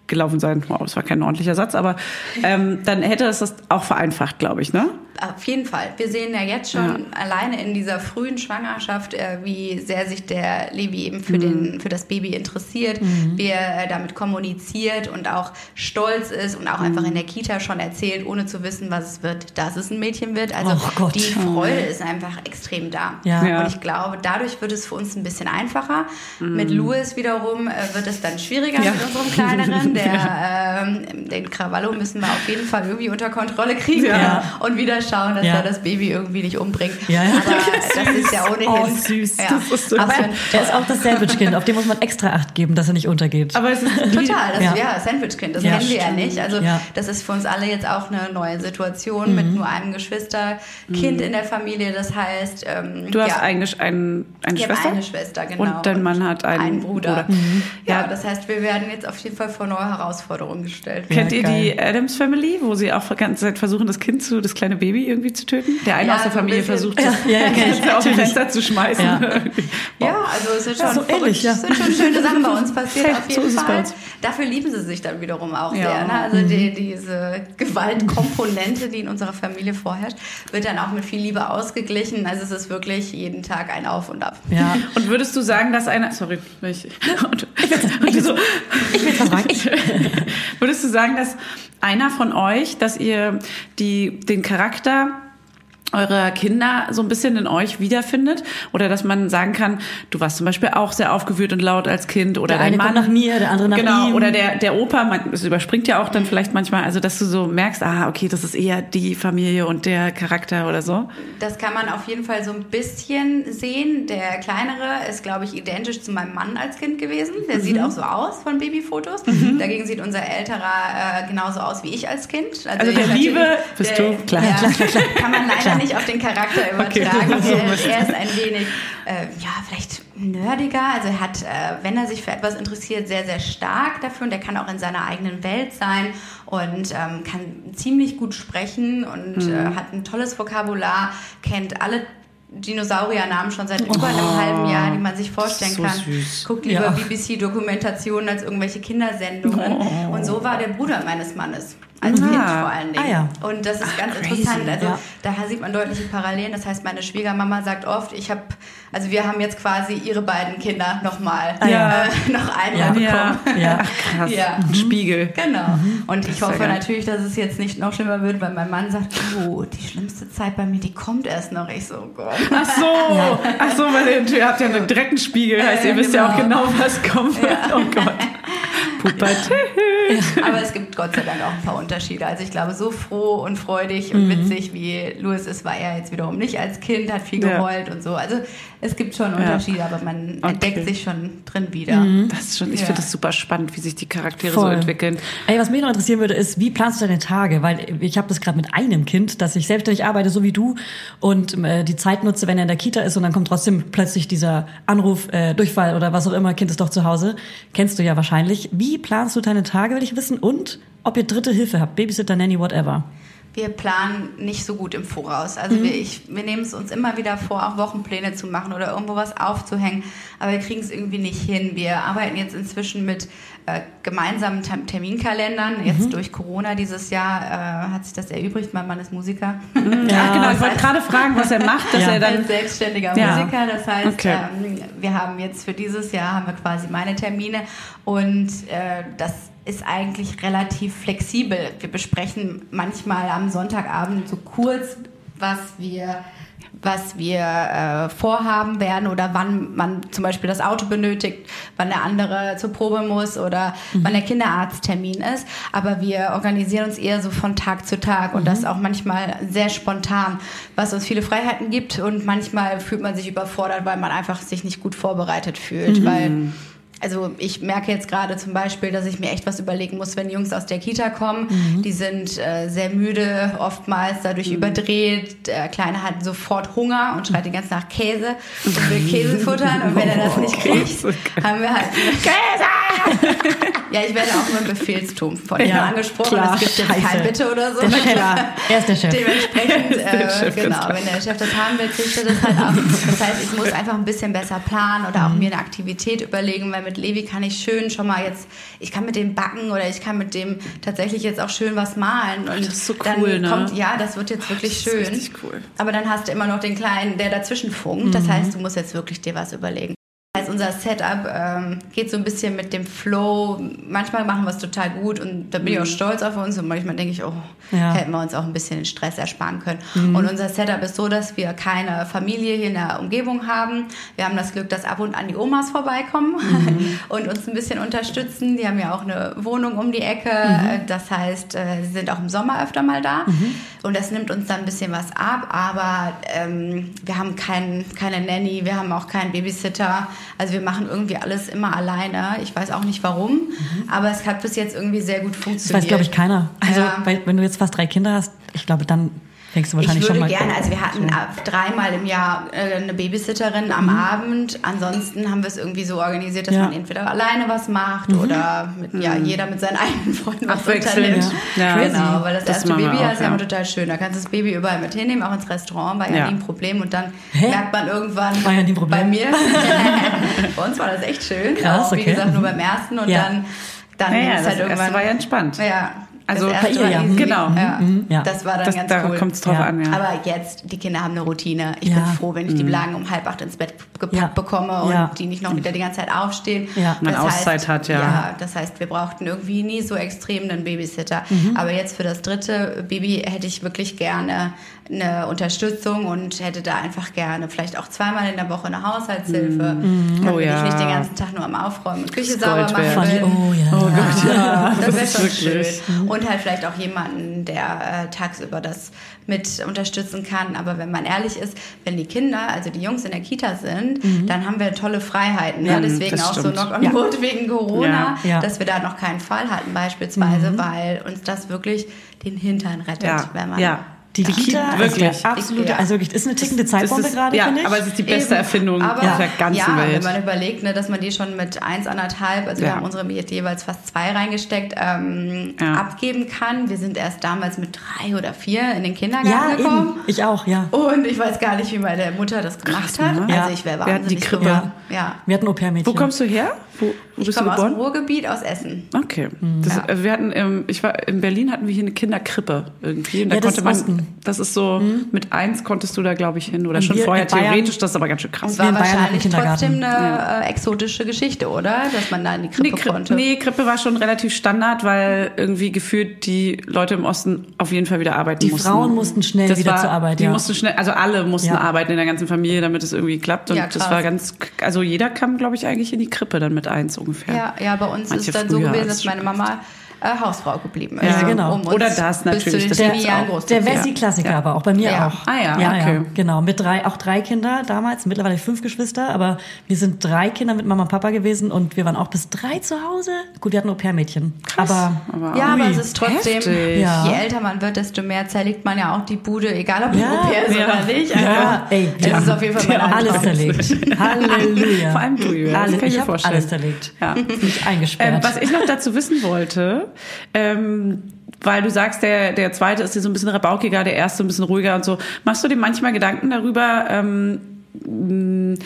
gelaufen sein. Wow, das war kein ordentlicher Satz, aber ähm, dann hätte das das auch vereinfacht, glaube ich, ne? Auf jeden Fall. Wir sehen ja jetzt schon alleine in dieser frühen Schwangerschaft, äh, wie sehr sich der Levi eben Mhm. für, den, für das Baby interessiert, wie er äh, damit kommuniziert und auch stolz ist und auch Mhm. einfach in der Kita schon erzählt, ohne zu wissen, was es wird, dass es ein Mädchen wird. Also Gott. die Freude ist einfach extrem da. Ja. Ja. Und ich glaube, dadurch wird es für uns ein bisschen einfacher. Mhm. Mit Louis wiederum äh, wird es dann schwieriger Ja. mit unserem Kleineren. *laughs* Der, ähm, den Krawallo müssen wir auf jeden Fall irgendwie unter Kontrolle kriegen Ja. und wieder schauen, dass Ja. er das Baby irgendwie nicht umbringt. Ja, ja. Aber *laughs* das ist ja ohnehin. Oh, süß. Ja. Das ist so Aber er ist auch das Sandwich-Kind, auf dem muss man extra Acht geben, dass er nicht untergeht. Aber es ist Total, das, Ja. ja. Sandwich-Kind, das Ja, kennen wir ja nicht. Also Ja. das ist für uns alle jetzt auch eine neue Situation mit nur einem Geschwisterkind in der Familie. Das heißt, ähm, Du hast eigentlich ein, eine ich Schwester? eine Schwester, genau. Und dein Mann hat einen, Bruder. Bruder. Ja, Ja. das heißt, wir werden jetzt auf jeden Fall vor neue Herausforderungen gestellt. Ja, Kennt ihr die geil. Adams Family, wo sie auch die ganze Zeit versuchen, das Kind zu, das kleine Baby irgendwie zu töten? Der eine Ja, aus der so Familie bisschen. versucht, Ja, das ja, ja. Kind *laughs* aus dem. Fenster zu schmeißen. Ja. *laughs* Ja, also es sind schon, Ja, so ähnlich, ja. sind schon schöne Sachen bei uns *laughs* passiert, Ja, auf so jeden bei Fall. Dafür lieben sie sich dann wiederum auch Ja. sehr. Ne? Also die, diese Gewaltkomponente, die in unserer Familie vorherrscht, wird dann auch mit viel Liebe ausgeglichen. Also es ist wirklich jeden Tag ein Auf und Ab. Ja. Und würdest du sagen, dass einer, sorry, ich, und, und so, Ich will was sagen. Würdest du sagen, dass einer von euch, dass ihr die, den Charakter Charakter eurer Kinder so ein bisschen in euch wiederfindet oder dass man sagen kann, du warst zum Beispiel auch sehr aufgewühlt und laut als Kind oder Der dein eine Mann kommt nach mir, der andere nach genau ihm. oder der der Opa, man, es überspringt ja auch dann vielleicht manchmal, also dass du so merkst, ah okay, das ist eher die Familie und der Charakter oder so. Das kann man auf jeden Fall so ein bisschen sehen. Der kleinere ist, glaube ich, identisch zu meinem Mann als Kind gewesen. Der sieht Mhm. auch so aus von Babyfotos. Dagegen sieht unser älterer äh, genauso aus wie ich als Kind. Also ich der Liebe bist der, du, klar. Ja, Kann man leider nicht auf den Charakter *laughs* übertragen. Okay. er, er ist ein wenig, äh, ja, vielleicht nerdiger. Also er hat, äh, wenn er sich für etwas interessiert, sehr, sehr stark dafür und der kann auch in seiner eigenen Welt sein und ähm, kann ziemlich gut sprechen und Mhm. äh, hat ein tolles Vokabular, kennt alle Dinosauriernamen schon seit über Oh. einem halben Jahr, die man sich vorstellen So kann. süß. Guckt lieber Ja. BBC-Dokumentationen als irgendwelche Kindersendungen. Und so war der Bruder meines Mannes. Als Ah. Kind vor allen Dingen. Ah, ja. Und das ist ganz crazy. interessant. Also Ja. daher sieht man deutliche Parallelen. Das heißt, meine Schwiegermama sagt oft, ich habe, also wir haben jetzt quasi ihre beiden Kinder nochmal Ja. äh, noch einmal Ja. bekommen. *laughs* Ja. Ach, krass. Ja. Ein Spiegel. Genau. Und ich hoffe natürlich, dass es jetzt nicht noch schlimmer wird, weil mein Mann sagt, oh, die schlimmste Zeit bei mir, die kommt erst noch. Ich so, oh Gott. Ach so, ach so, weil ihr, ihr habt ja einen direkten Spiegel, heißt ihr wisst ja auch genau, was kommt. Oh Gott. *laughs* Pubertät. Aber es gibt Gott sei Dank auch ein paar Unterschiede. Also ich glaube, so froh und freudig und witzig wie Louis ist, war er jetzt wiederum nicht als Kind, hat viel Ja. geheult und so. Also es gibt schon Unterschiede, aber man Okay. entdeckt sich schon drin wieder. Das ist schon, ich Ja. finde das super spannend, wie sich die Charaktere Voll. so entwickeln. Ey, was mich noch interessieren würde, ist, wie planst du deine Tage? Weil ich habe das gerade mit einem Kind, dass ich selbstständig arbeite, so wie du, und äh, die Zeit nutze, wenn er in der Kita ist und dann kommt trotzdem plötzlich dieser Anruf, äh, Durchfall oder was auch immer, Kind ist doch zu Hause. Kennst du ja wahrscheinlich. Wie planst du deine Tage, will ich wissen? Und ob ihr dritte Hilfe habt, Babysitter, Nanny, whatever. Wir planen nicht so gut im Voraus. Also Mhm. wir, ich, wir nehmen es uns immer wieder vor, auch Wochenpläne zu machen oder irgendwo was aufzuhängen. Aber wir kriegen es irgendwie nicht hin. Wir arbeiten jetzt inzwischen mit äh, gemeinsamen Terminkalendern. Mhm. Jetzt durch Corona dieses Jahr äh, hat sich das erübrigt. Mein Mann ist Musiker. Ja, genau. Ich wollte gerade fragen, was er macht, dass Ja. er dann. als selbstständiger Ja. Musiker. Das heißt, Okay. ähm, wir haben jetzt für dieses Jahr haben wir quasi meine Termine und äh, das ist eigentlich relativ flexibel. Wir besprechen manchmal am Sonntagabend so kurz, was wir was wir äh, vorhaben werden oder wann man zum Beispiel das Auto benötigt, wann der andere zur Probe muss oder wann der Kinderarzttermin ist. Aber wir organisieren uns eher so von Tag zu Tag und das auch manchmal sehr spontan, was uns viele Freiheiten gibt und manchmal fühlt man sich überfordert, weil man einfach sich nicht gut vorbereitet fühlt, weil also ich merke jetzt gerade zum Beispiel, dass ich mir echt was überlegen muss, wenn Jungs aus der Kita kommen. Die sind äh, sehr müde, oftmals dadurch überdreht. Der Kleine hat sofort Hunger und schreit die ganze Nacht Käse und will Käse futtern. Und wenn er das nicht kriegt, haben wir halt Käse! ja, ich werde auch im Befehlstum von ihm Ja, angesprochen. klar, es gibt jetzt scheiße. kein Bitte oder so. Der Chef. Er ist der Chef. Dementsprechend, *laughs* der äh, Chef, genau, wenn der Chef das haben will, kriegt er das halt auch. Das heißt, ich muss einfach ein bisschen besser planen oder Mhm. auch mir eine Aktivität überlegen, weil mit Levi kann ich schön schon mal jetzt, ich kann mit dem backen oder ich kann mit dem tatsächlich jetzt auch schön was malen. Und das ist so dann cool, ne? kommt, ja, das wird jetzt wirklich Das ist schön. richtig cool. Aber dann hast du immer noch den Kleinen, der dazwischen funkt. Mhm. Das heißt, du musst jetzt wirklich dir was überlegen. Heißt, unser Setup ähm, geht so ein bisschen mit dem Flow. Manchmal machen wir es total gut und da bin ich auch stolz auf uns und manchmal denke ich, oh, Ja. hätten wir uns auch ein bisschen den Stress ersparen können. Und unser Setup ist so, dass wir keine Familie hier in der Umgebung haben. Wir haben das Glück, dass ab und an die Omas vorbeikommen *laughs* und uns ein bisschen unterstützen. Die haben ja auch eine Wohnung um die Ecke. Das heißt, äh, sie sind auch im Sommer öfter mal da. Und das nimmt uns dann ein bisschen was ab. Aber ähm, wir haben kein, keine Nanny, wir haben auch keinen Babysitter. Also wir machen irgendwie alles immer alleine. Ich weiß auch nicht warum, aber es hat bis jetzt irgendwie sehr gut Das funktioniert. weiß, glaube ich, keiner. Also, Ja. weil, wenn du jetzt fast drei Kinder hast, ich glaube, dann fängst du wahrscheinlich ich würde schon mal gerne, also wir hatten ab dreimal im Jahr äh, eine Babysitterin am Abend. Ansonsten haben wir es irgendwie so organisiert, dass Ja. man entweder alleine was macht oder mit, ja, jeder mit seinen *laughs* eigenen Freunden was unternimmt. Ja. Genau, weil das, Das erste Baby auch, ist ja ja. immer total schön. Da kannst du das Baby überall mit hinnehmen, auch ins Restaurant, war ja, Ja. nie ein Problem. Und dann Hä? merkt man irgendwann War ja nie ein Problem. bei mir, *laughs* *laughs* bei uns war das echt schön. Krass, auch, wie okay. gesagt, nur beim ersten und Ja. dann, dann Ja, ja, das halt erste irgendwann. war ja entspannt. Ja. Also das erste bei ihr, ja. easy. Genau. Ja. ja. Das war dann Das, ganz da cool. kommt es drauf Ja. an, ja. Aber jetzt, die Kinder haben eine Routine. Ich Ja. bin froh, wenn ich die Blagen um halb acht ins Bett gepackt Ja. bekomme und Ja. die nicht noch wieder die ganze Zeit aufstehen. Ja. Man Das Auszeit heißt, hat, ja. Ja, das heißt, wir brauchten irgendwie nie so extrem einen Babysitter. Mhm. Aber jetzt für das dritte Baby hätte ich wirklich gerne eine Unterstützung und hätte da einfach gerne vielleicht auch zweimal in der Woche eine Haushaltshilfe, Oh damit ja. ich nicht den ganzen Tag nur am Aufräumen und Küche sauber machen will. Oh ja. Oh Gott, ja. *laughs* Das wäre schon wirklich- schön. Und halt vielleicht auch jemanden, der äh, tagsüber das mit unterstützen kann. Aber wenn man ehrlich ist, wenn die Kinder, also die Jungs in der Kita sind, dann haben wir tolle Freiheiten. Ja, Ja, deswegen auch so Knock on Ja. Wegen Corona, Ja. Dass wir da noch keinen Fall hatten beispielsweise, weil uns das wirklich den Hintern rettet, wenn man ja. Die Die Kita, Kita, ist wirklich. der absolute, Ja. also wirklich, ist eine tickende Zeitbombe ist- gerade, ja, finde ich. aber es ist die beste Eben. Erfindung Aber, auf der ganzen ja, Welt. wenn man überlegt, ne, dass man die schon mit eins, anderthalb, also wir Ja. haben unsere jeweils fast zwei reingesteckt, ähm, Ja. abgeben kann. Wir sind erst damals mit drei oder vier in den Kindergarten ja, gekommen. eben. Ich auch, ja. Und ich weiß gar nicht, wie meine Mutter das gemacht hat. ne? Also ich wäre Wir hatten die wahnsinnig Krippe. Ja. Wir hatten Au-pair-Mädchen. Wo kommst du her? Wo, wo Ich komme aus dem? Ruhrgebiet, aus Essen. Okay. Das, Ja. also wir hatten, ich war in Berlin hatten wir hier eine Kinderkrippe irgendwie. Und da Ja, das konnte ist man, Osten. das ist so mit eins konntest du da glaube ich hin oder Und schon wir vorher theoretisch. Das ist aber ganz schön krass. Wir war wahrscheinlich Kindergarten. trotzdem eine äh, exotische Geschichte, oder? Dass man da in die Krippe Nee, Kri konnte. nee, Krippe war schon relativ Standard, weil irgendwie gefühlt die Leute im Osten auf jeden Fall wieder arbeiten Die mussten. Frauen mussten schnell das wieder war, zur Arbeit, Die ja. mussten schnell, also alle mussten Ja. arbeiten in der ganzen Familie, damit es irgendwie klappt. Und Ja, das war ganz, also jeder kam, glaube ich, eigentlich in die Krippe dann mit eins ungefähr. Ja, ja, bei uns Manche ist dann so gewesen, dass meine Mama äh, Hausfrau geblieben ist. Ja, genau. Um Oder das natürlich, Bis zu den das Der ziehen. Wessi-Klassiker aber auch bei mir Ja. auch. Ah ja, ja, okay. ja, genau. Mit drei, auch drei Kinder damals, mittlerweile fünf Geschwister, aber wir sind drei Kinder mit Mama und Papa gewesen und wir waren auch bis drei zu Hause. Gut, wir hatten Au-pair-Mädchen. Aber Aber, Ja, aber ui, es ist trotzdem. Ja. je älter man wird, desto mehr zerlegt man ja auch die Bude, egal ob Ja, ja, Au-pair ist ja. oder nicht. Ja, ey, das ja. ist auf jeden Fall mein Ja, alles zerlegt. *laughs* Halleluja. Vor allem du. Das Alles, kann ich ich mir habe vorstellen. alles zerlegt. Ja. Nicht *laughs* Ähm, eingesperrt. was ich noch dazu wissen wollte, ähm, weil du sagst, der, der zweite ist dir so ein bisschen rabaukiger, der erste ein bisschen ruhiger und so. Machst du dir manchmal Gedanken darüber, ähm,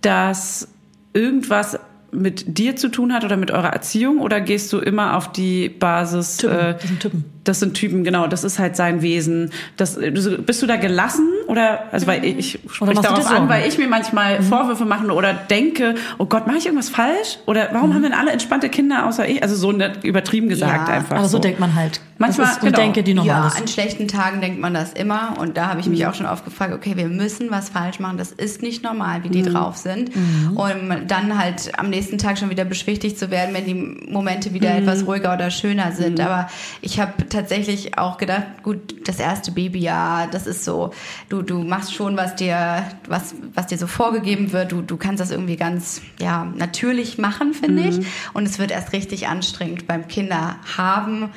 dass irgendwas mit dir zu tun hat oder mit eurer Erziehung oder gehst du immer auf die Basis? Typen, äh, das sind Typen. Das sind Typen, genau. Das ist halt sein Wesen. Das, bist du da gelassen oder also weil ich, ich spreche darauf an, weil ich mir manchmal Vorwürfe mache oder denke, oh Gott, mache ich irgendwas falsch? Oder warum haben denn alle entspannte Kinder außer ich? Also so übertrieben gesagt Ja, einfach. aber so denkt man halt. Manchmal, das ist genau. Denke, die normal Ja, ist. an schlechten Tagen denkt man das immer. Und da habe ich mich auch schon oft gefragt, okay, wir müssen was falsch machen. Das ist nicht normal, wie die drauf sind. Und dann halt am nächsten Tag schon wieder beschwichtigt zu werden, wenn die Momente wieder etwas ruhiger oder schöner sind. Aber ich habe tatsächlich auch gedacht, gut, das erste Babyjahr, das ist so, du, du machst schon, was dir, was, was dir so vorgegeben wird. Du, du kannst das irgendwie ganz, ja, natürlich machen, finde ich. Und es wird erst richtig anstrengend beim Kinder haben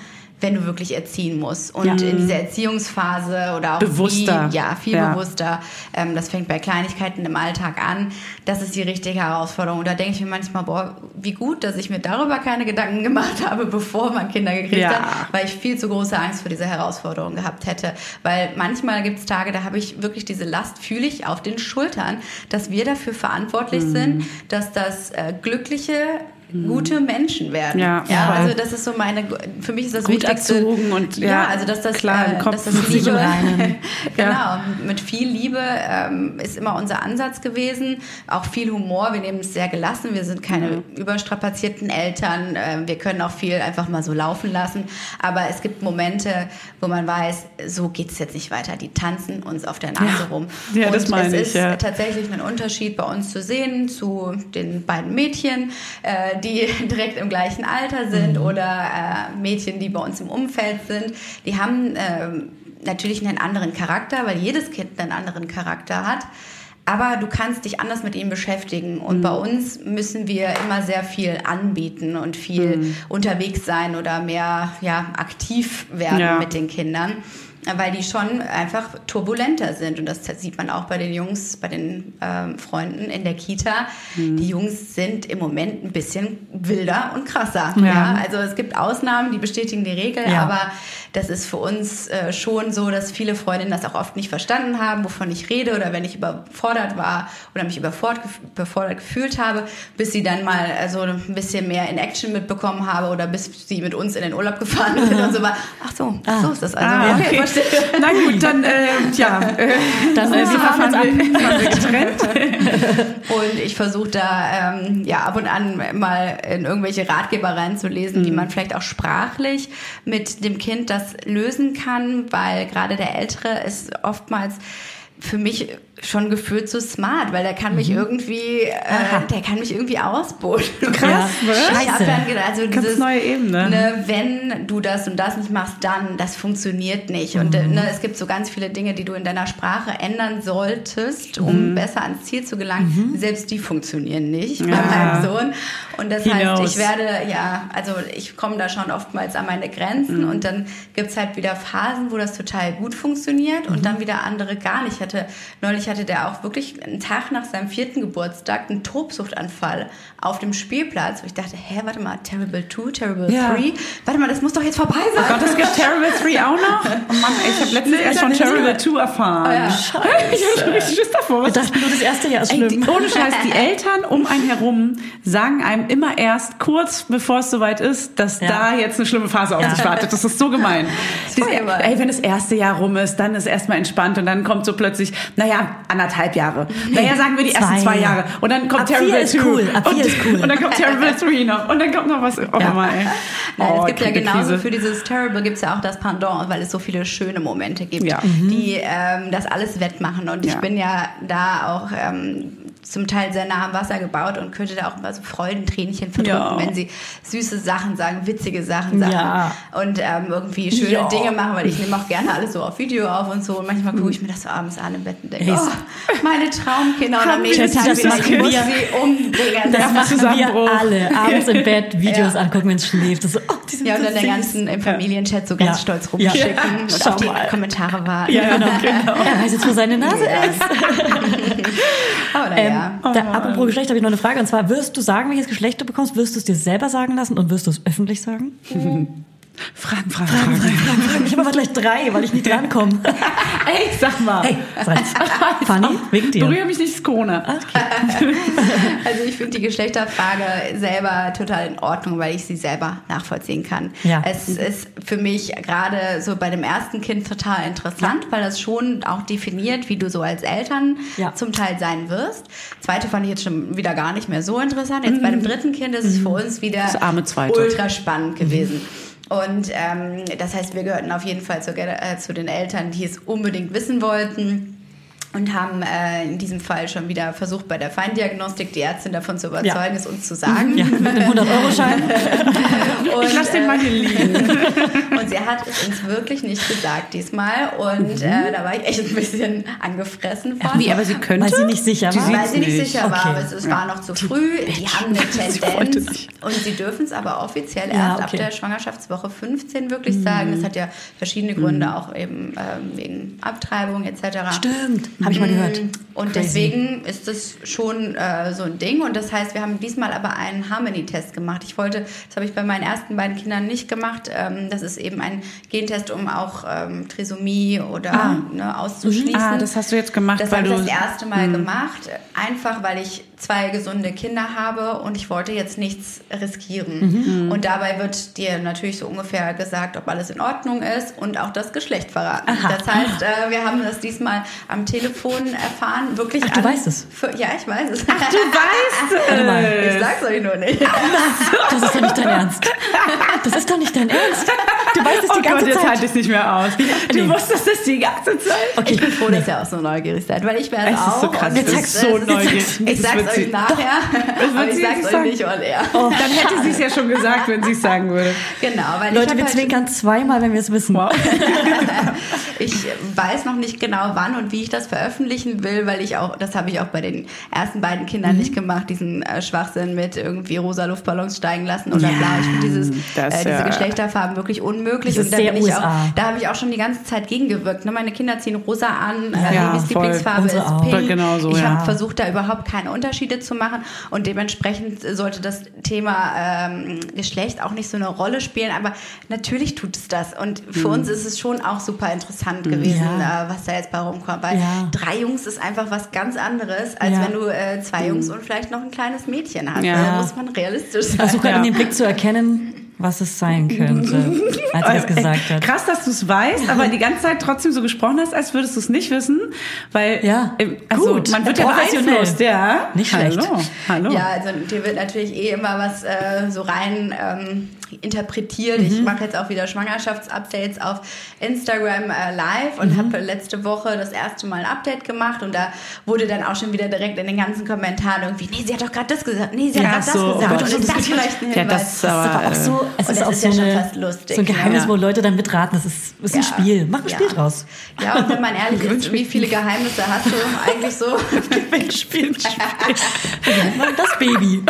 wenn du wirklich erziehen musst. Und in dieser Erziehungsphase oder auch Bewusster. Viel, ja, viel Ja. bewusster. Ähm, das fängt bei Kleinigkeiten im Alltag an. Das ist die richtige Herausforderung. Und da denke ich mir manchmal, boah, wie gut, dass ich mir darüber keine Gedanken gemacht *laughs* habe, bevor man Kinder gekriegt Ja. hat, weil ich viel zu große Angst vor dieser Herausforderung gehabt hätte. Weil manchmal gibt es Tage, da habe ich wirklich diese Last, fühle ich auf den Schultern, dass wir dafür verantwortlich Mhm. sind, dass das äh, glückliche gute Menschen werden. Ja, ja also das ist so meine, für mich ist das Gut Wichtigste. erzogen und, ja, ja, also dass das, klar äh, Kopf. dass das Liebe, *laughs* genau, mit viel Liebe ähm, ist immer unser Ansatz gewesen. Auch viel Humor. Wir nehmen es sehr gelassen. Wir sind keine überstrapazierten Eltern. Ähm, wir können auch viel einfach mal so laufen lassen. Aber es gibt Momente, wo man weiß, so geht es jetzt nicht weiter. Die tanzen uns auf der Nase rum. Ja, das Und meine es ich, ist tatsächlich ein Unterschied bei uns zu sehen zu den beiden Mädchen, äh, die *laughs* direkt im gleichen Alter sind Mhm. oder äh, Mädchen, die bei uns im Umfeld sind. Die haben ähm, natürlich einen anderen Charakter, weil jedes Kind einen anderen Charakter hat. Aber du kannst dich anders mit ihnen beschäftigen. Und Mhm. bei uns müssen wir immer sehr viel anbieten und viel Mhm. unterwegs sein oder mehr ja, aktiv werden Ja. mit den Kindern weil die schon einfach turbulenter sind. Und das sieht man auch bei den Jungs, bei den ähm, Freunden in der Kita. Mhm. Die Jungs sind im Moment ein bisschen wilder und krasser. Ja. Ja. Also es gibt Ausnahmen, die bestätigen die Regel, Ja. aber das ist für uns äh, schon so, dass viele Freundinnen das auch oft nicht verstanden haben, wovon ich rede oder wenn ich überfordert war oder mich überfordert, gef- überfordert gefühlt habe, bis sie dann mal also ein bisschen mehr in Action mitbekommen habe oder bis sie mit uns in den Urlaub gefahren sind und so war. Ach so, so ist das also. Ah, okay, okay. *laughs* Na gut, dann, äh, ja, äh, Dann, äh, wir fahren jetzt ab. wir, fahren wir getrennt. *laughs* Und ich versuche da ähm, ja ab und an mal in irgendwelche Ratgeber reinzulesen, wie man vielleicht auch sprachlich mit dem Kind das lösen kann, weil gerade der Ältere ist oftmals für mich schon gefühlt so smart, weil der kann mich irgendwie, äh, der kann mich irgendwie ausboten. *laughs* Krass? Ich habe Scheiße. dann gedacht, also Ganz dieses, neue Ebene. Ne, wenn du das und das nicht machst, dann, das funktioniert nicht. Und äh, ne, es gibt so ganz viele Dinge, die du in deiner Sprache ändern solltest, um Mhm. besser ans Ziel zu gelangen. Selbst die funktionieren nicht bei Ja. meinem Sohn. Und das He heißt, knows. ich werde, ja, also ich komme da schon oftmals an meine Mhm. Grenzen und dann gibt's halt wieder Phasen, wo das total gut funktioniert Mhm. und dann wieder andere gar nicht. Ich hatte, neulich hatte der auch wirklich einen Tag nach seinem vierten Geburtstag einen Tobsuchtanfall auf dem Spielplatz, wo ich dachte, hä, warte mal, Terrible 2, Terrible Ja. 3, warte mal, das muss doch jetzt vorbei sein. Oh Gott, es gibt Terrible 3 auch noch? Oh Mann, ey, ich habe letztens erst von Terrible 2 erfahren. ja. *laughs* Ich habe schon richtig Schiss davor. Wir dachten nur, das erste Jahr ist Ey, die, schlimm. ohne Scheiß, die Eltern um einen herum sagen einem immer erst kurz bevor es soweit ist, dass Ja. da jetzt eine schlimme Phase auf sich wartet. Das ist so gemein. Diese, Furchtbar. ey, wenn das erste Jahr rum ist, dann ist erstmal entspannt und dann kommt so plötzlich, naja, anderthalb Jahre. Naja, sagen wir die *laughs* ersten Zwei. zwei Jahre. Und dann kommt Ab Terrible ist 2. cool, ab und, ist cool. Und dann kommt Terrible 3 noch. Und dann kommt noch was. Oh, Ja. Mann, ey. Nein, oh, es gibt ja genauso Krise. für dieses Terrible gibt es ja auch das Pendant, weil es so viele schöne Momente gibt, Ja. die ähm, das alles wettmachen. Und ich Ja. bin ja da auch ähm, zum Teil sehr nah am Wasser gebaut und könnte da auch immer so Freudentränchen verdrücken, Ja. wenn sie süße Sachen sagen, witzige Sachen sagen Ja. und ähm, irgendwie schöne Ja. Dinge machen, weil ich nehme auch gerne alles so auf Video auf und so. Und manchmal gucke ich mir das so abends an im Bett und denke, oh, meine Traumkinder und am nächsten Tag das machen ich muss wir. sie umbringen. Das Ja, machen wir alle. Abends im Bett *laughs* Videos Ja. angucken, wenn es schläft. Das so, oh, die sind Ja, und so dann der süß. ganzen im Familienchat so ganz Ja. stolz rumschicken Ja. und Schau auf die mal. Kommentare warten. Ja, genau. *laughs* Er weiß jetzt, wo seine Nase Ja. ist. *laughs* Aber Ähm, naja. da, apropos Geschlecht habe ich noch eine Frage. Und zwar, wirst du sagen, welches Geschlecht du bekommst? Wirst du es dir selber sagen lassen und wirst du es öffentlich sagen? *laughs* Fragen, Fragen, Fragen. Ich habe aber gleich drei, weil ich nicht *laughs* drankomme. Ey, sag mal. Hey, *laughs* Fanny, wegen dir. Berühre mich nicht, Corona. *laughs* Also ich finde die Geschlechterfrage selber total in Ordnung, weil ich sie selber nachvollziehen kann. Ja. Es ist für mich gerade so bei dem ersten Kind total interessant, weil das schon auch definiert, wie du so als Eltern Ja. zum Teil sein wirst. Zweite fand ich jetzt schon wieder gar nicht mehr so interessant. Jetzt bei dem dritten Kind ist es für uns wieder Das arme Zweite. ultra spannend gewesen. Und ähm, das heißt, wir gehörten auf jeden Fall zu, äh, zu den Eltern, die es unbedingt wissen wollten. Und haben äh, in diesem Fall schon wieder versucht, bei der Feindiagnostik die Ärztin davon zu überzeugen, Ja. es uns zu sagen. Ja, mit einem 100-Euro-Schein. Und, *laughs* Ich lass den mal hier liegen. äh, und sie hat es uns wirklich nicht gesagt diesmal. Und äh, da war ich echt ein bisschen angefressen von. Wie, aber sie könnte? Weil sie nicht sicher Die war. Weil sie nicht nicht. sicher war, Okay. aber es, es war noch zu früh. Die haben eine *laughs* Tendenz. nicht. Und sie dürfen es aber offiziell Ja, erst ab okay. der Schwangerschaftswoche 15 wirklich sagen. Das hat ja verschiedene Gründe, auch eben ähm, wegen Abtreibung etc. Stimmt, habe ich mal gehört. Und Crazy. deswegen ist das schon äh, so ein Ding. Und das heißt, wir haben diesmal aber einen Harmony-Test gemacht. Ich wollte, das habe ich bei meinen ersten beiden Kindern nicht gemacht. Ähm, das ist eben ein Gentest, um auch ähm, Trisomie oder ne, auszuschließen. Ah, das hast du jetzt gemacht, Das weil habe ich du- Hm. das erste Mal gemacht, einfach weil ich zwei gesunde Kinder habe und ich wollte jetzt nichts riskieren. Mhm. Und dabei wird dir natürlich so ungefähr gesagt, ob alles in Ordnung ist und auch das Geschlecht verraten. Das heißt, äh, wir haben das diesmal am Telefon erfahren, wirklich. Ach, du weißt es? Für, ja, ich weiß es. Du weißt *laughs* mal. ich sag's euch nur nicht. Das ist doch nicht dein Ernst. Das ist doch nicht dein Ernst. Du weißt es Oh die ganze Gott, jetzt Zeit. halte ich es nicht mehr aus. Du Nee. wusstest es die ganze Zeit. Okay, Ich bin froh, dass ihr auch so neugierig seid, weil ich wäre Es ist auch. so krass, du es bist ist- so es neugierig. Ich sag's euch nachher, wird aber ich sie sag's euch nicht on air. Dann hätte sie es ja schon gesagt, wenn sie es sagen würde. Genau, weil ich Leute, wir halt- zwinkern zweimal, wenn wir es wissen. Wow. *laughs* Ich weiß noch nicht genau wann und wie ich das veröffentlichen will, weil ich auch, das habe ich auch bei den ersten beiden Kindern Mhm. nicht gemacht, diesen äh, Schwachsinn mit irgendwie rosa Luftballons steigen lassen oder Ja, bla. Ich finde dieses, das, äh, diese ja. Geschlechterfarben wirklich unmöglich. Das ist da sehr bin ich USA. auch, da habe ich auch schon die ganze Zeit gegengewirkt. Ne? Meine Kinder ziehen rosa an, äh, Ja, voll. Lieblingsfarbe ist pink. Genau so, ich ja. habe versucht, da überhaupt keine Unterschiede zu machen und dementsprechend sollte das Thema ähm, Geschlecht auch nicht so eine Rolle spielen, aber natürlich tut es das und für Mhm. uns ist es schon auch super interessant gewesen, Ja. äh, was da jetzt bei rumkommt, weil Ja. drei Jungs ist einfach was ganz anderes, als Ja. wenn du äh, zwei Jungs und vielleicht noch ein kleines Mädchen hast. Da muss man realistisch sein. Versuch gerade Ja. in dem Blick zu erkennen, was es sein könnte, als er es gesagt hat. Krass, dass du es weißt, aber die ganze Zeit trotzdem so gesprochen hast, als würdest du es nicht wissen, weil Ja, also gut. man wird ja Professionell. beeinflusst, ja. Nicht schlecht. Hallo, hallo. Ja, also dir wird natürlich eh immer was äh, so rein ähm, interpretiert. Ich Mhm. mache jetzt auch wieder Schwangerschaftsupdates auf Instagram äh, live Mhm. und habe letzte Woche das erste Mal ein Update gemacht und da wurde dann auch schon wieder direkt in den ganzen Kommentaren irgendwie, nee, sie hat doch gerade das gesagt, nee, sie hat Ja, gerade so, das oh gesagt. Und ist das das ist- vielleicht ein Ja, Hinweis? das ist aber, Das ist aber auch so, es Und ist das auch ist so, ja schon eine, fast lustig, so ein Geheimnis, ja. wo Leute dann mitraten. Das ist, ist ein Ja. Spiel. Mach ein. Spiel draus. Ja, und wenn man ehrlich *laughs* ist, wie viele Geheimnisse hast du eigentlich so? *laughs* Spiel, *laughs* Das Baby.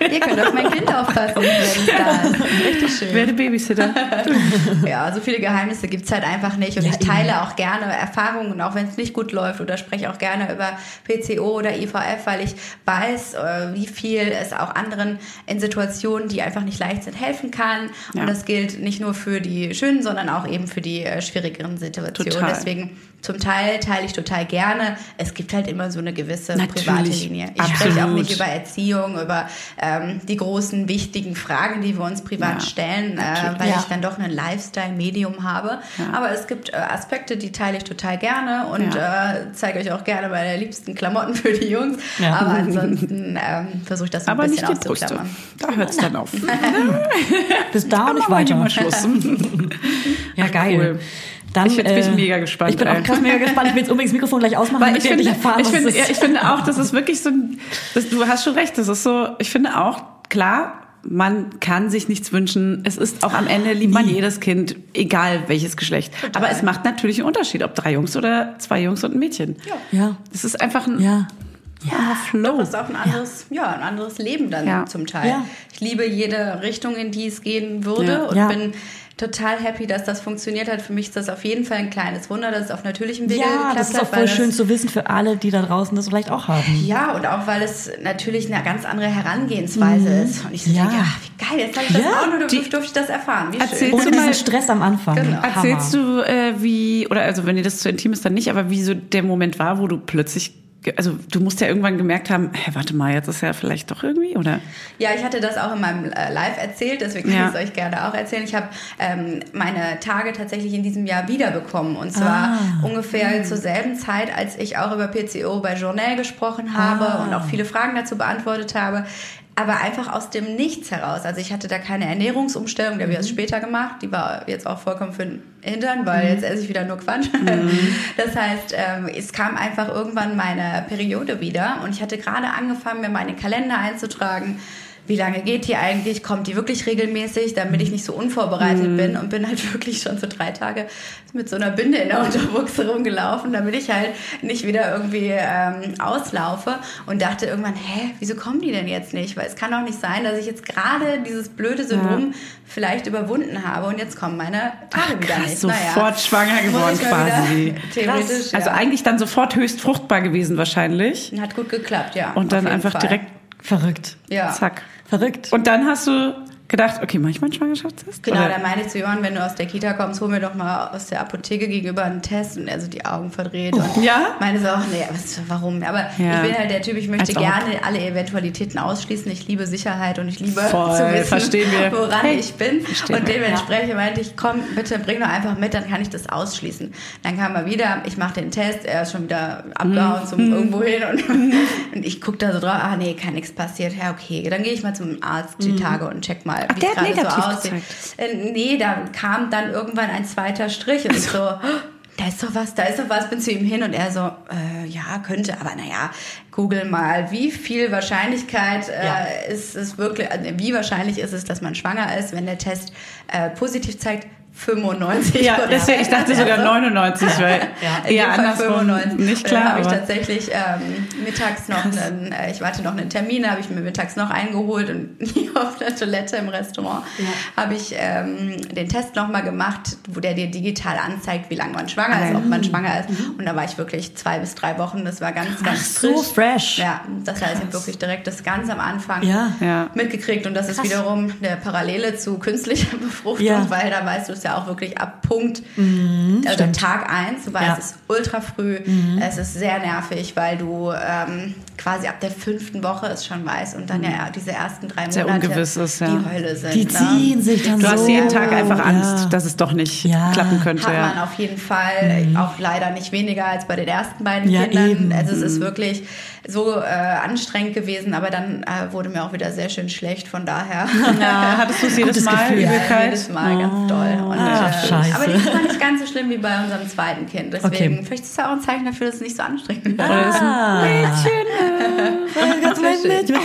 Ihr könnt auf mein Kind aufpassen, wenn es. Richtig schön. werde Babysitter. Ja, so viele Geheimnisse gibt's halt einfach nicht. Und ich teile auch gerne Erfahrungen, auch wenn es nicht gut läuft oder spreche auch gerne über PCO oder IVF, weil ich weiß, äh, wie viel es auch anderen in Situationen, die einfach nicht leicht sind, helfen kann. Und Ja. das gilt nicht nur für die schönen, sondern auch eben für die äh, schwierigeren Situationen. Total. Deswegen zum Teil teile ich total gerne. Es gibt halt immer so eine gewisse Natürlich. private Linie. Ich spreche auch Absolut. nicht über Erziehung, über ähm, die großen, wichtigen Fragen, die wir uns privat Ja, stellen, äh, weil Ja. ich dann doch ein Lifestyle-Medium habe. Aber es gibt äh, Aspekte, die teile ich total gerne und äh, zeige euch auch gerne meine liebsten Klamotten für die Jungs. Ja. Aber ansonsten ähm, versuche ich das so ein Aber nicht bisschen die Brüste. Da hört es dann auf. *laughs* Bis da und nicht weiter. Schluss. *laughs* Ja, geil. cool. Dann, Ich bin- ich mega gespannt, Ich bin auch krass mega gespannt. Ich will jetzt unbedingt das Mikrofon gleich ausmachen, Weil ich finde, endlich erfahren, ich, finde, es ja, ich finde auch, das ist wirklich so ein, das, du hast schon recht, das ist so, ich finde auch, klar, man kann sich nichts wünschen. Es ist auch am Ende liebt man jedes Kind, egal welches Geschlecht. Aber es macht natürlich einen Unterschied, ob drei Jungs oder zwei Jungs und ein Mädchen. Ja. Das ist einfach ein Ja. Ja. Flow. Das ist auch ein anderes, ja. ein anderes Leben dann Ja. zum Teil. Ja. Ich liebe jede Richtung, in die es gehen würde Ja. und Ja. bin total happy, dass das funktioniert hat. Für mich ist das auf jeden Fall ein kleines Wunder, dass es auf natürlichem Wege Ja, geklappt das ist auch voll schön zu wissen für alle, die da draußen das vielleicht auch haben. Ja, und auch weil es natürlich eine ganz andere Herangehensweise ist. Und ich so Ja. denke, ach, wie geil, jetzt habe ich das Ja, auch nur, die- durfte ich das erfahren. Wie Erzähl- schön. Ohne du diesen mal- Stress am Anfang. Genau. Erzählst du, äh, wie, oder also wenn dir das zu intim ist, dann nicht, aber wie so der Moment war, wo du plötzlich, also du musst ja irgendwann gemerkt haben, hä, warte mal, jetzt ist ja vielleicht doch irgendwie, oder? Ja, ich hatte das auch in meinem äh, Live erzählt, deswegen Ja. kann ich es euch gerne auch erzählen. Ich habe ähm, meine Tage tatsächlich in diesem Jahr wiederbekommen und zwar Ah. ungefähr zur selben Zeit, als ich auch über PCO bei Journal gesprochen habe Ah. und auch viele Fragen dazu beantwortet habe. Aber einfach aus dem Nichts heraus. Also ich hatte da keine Ernährungsumstellung, die habe ich Mhm. erst später gemacht. Die war jetzt auch vollkommen für den Hintern, weil jetzt esse ich wieder nur Quatsch. Mhm. *laughs* Das heißt, ähm, es kam einfach irgendwann meine Periode wieder und ich hatte gerade angefangen, mir meine Kalender einzutragen. Wie lange geht die eigentlich? Kommt die wirklich regelmäßig, damit ich nicht so unvorbereitet bin und bin halt *laughs* wirklich schon so drei Tage mit so einer Binde in der Unterbuchse rumgelaufen, damit ich halt nicht wieder irgendwie ähm, auslaufe und dachte irgendwann, hä, wieso kommen die denn jetzt nicht? Weil es kann doch nicht sein, dass ich jetzt gerade dieses blöde Syndrom vielleicht überwunden habe und jetzt kommen meine Tage wieder krass, nicht. sofort schwanger muss geworden quasi. *laughs* Theoretisch, Also ja. eigentlich dann sofort höchst fruchtbar gewesen wahrscheinlich. Hat gut geklappt, ja. Und dann einfach Fall. direkt, Verrückt. Ja. zack. Verrückt. Und dann hast du gedacht, okay, mach ich mal einen Schwangerschaftstest? Genau, Oder- da meinte ich zu Johann, wenn du aus der Kita kommst, hol mir doch mal aus der Apotheke gegenüber einen Test und er so die Augen verdreht und Ja? meine so, ach nee, was, warum? Aber Ja. ich bin halt der Typ, ich möchte Als gerne alle Eventualitäten ausschließen. Ich liebe Sicherheit und ich liebe Voll, zu wissen, woran Hey, ich bin. Und dementsprechend meinte ich, komm, bitte bring doch einfach mit, dann kann ich das ausschließen. Dann kam er wieder, ich mache den Test, er ist schon wieder abgehauen Mhm. zum irgendwo hin und, *laughs* und ich gucke da so drauf, ah nee, kann nichts passiert. Ja, okay, dann gehe ich mal zum Arzt die Tage und check mal, Mhm. Ach, der hat so negativ aussieht. gezeigt. Äh, nee, da kam dann irgendwann ein zweiter Strich und so, "Oh, da ist doch was, da ist doch was, bin zu ihm hin und er so, äh, ja, könnte, aber naja, google mal, wie viel Wahrscheinlichkeit äh, Ja. ist es wirklich, also wie wahrscheinlich ist es, dass man schwanger ist, wenn der Test äh, positiv zeigt? 95 Ja, deswegen, ich dachte sogar 99, weil *laughs* in dem eher andersrum 95. nicht dann klar. habe ich tatsächlich ähm, mittags noch einen, äh, ich warte noch einen Termin, habe ich mir mittags noch eingeholt und *laughs* auf der Toilette im Restaurant habe ich ähm, den Test nochmal gemacht, wo der dir digital anzeigt, wie lange man schwanger ist, ob man schwanger ist. Und da war ich wirklich zwei bis drei Wochen. Das war ganz, ganz so frisch. fresh. Ja, das heißt, ich habe wirklich direkt das ganz am Anfang Ja. Ja. mitgekriegt. Und das ist wiederum eine Parallele zu künstlicher Befruchtung, Ja. weil da weißt du es ja auch wirklich ab Punkt, Mhm, also Tag eins. Du weißt, Ja. es ist ultra früh, Mhm. es ist sehr nervig, weil du ähm, quasi ab der fünften Woche es schon weißt und dann ja diese ersten drei Sehr Monate ungewiss ist, ja. die Hölle sind. Die ne? ziehen sich dann Du so. hast jeden Tag einfach Angst, Ja. dass es doch nicht Ja. klappen könnte. hat man Ja. auf jeden Fall, auch leider nicht weniger als bei den ersten beiden Ja, Kindern. eben. Also es ist wirklich so äh, anstrengend gewesen, aber dann äh, wurde mir auch wieder sehr schön schlecht, von daher. *laughs* Ja, hattest du es jedes Gutes Mal, Gefühl. Ja, Übelkeit? jedes Mal ganz doll. Und, Ah, äh, scheiße. Aber diesmal nicht ganz so schlimm wie bei unserem zweiten Kind. Deswegen, Okay. vielleicht ist es auch ein Zeichen dafür, dass es nicht so anstrengend ist ein Ah. *laughs* Ganz Mädchen.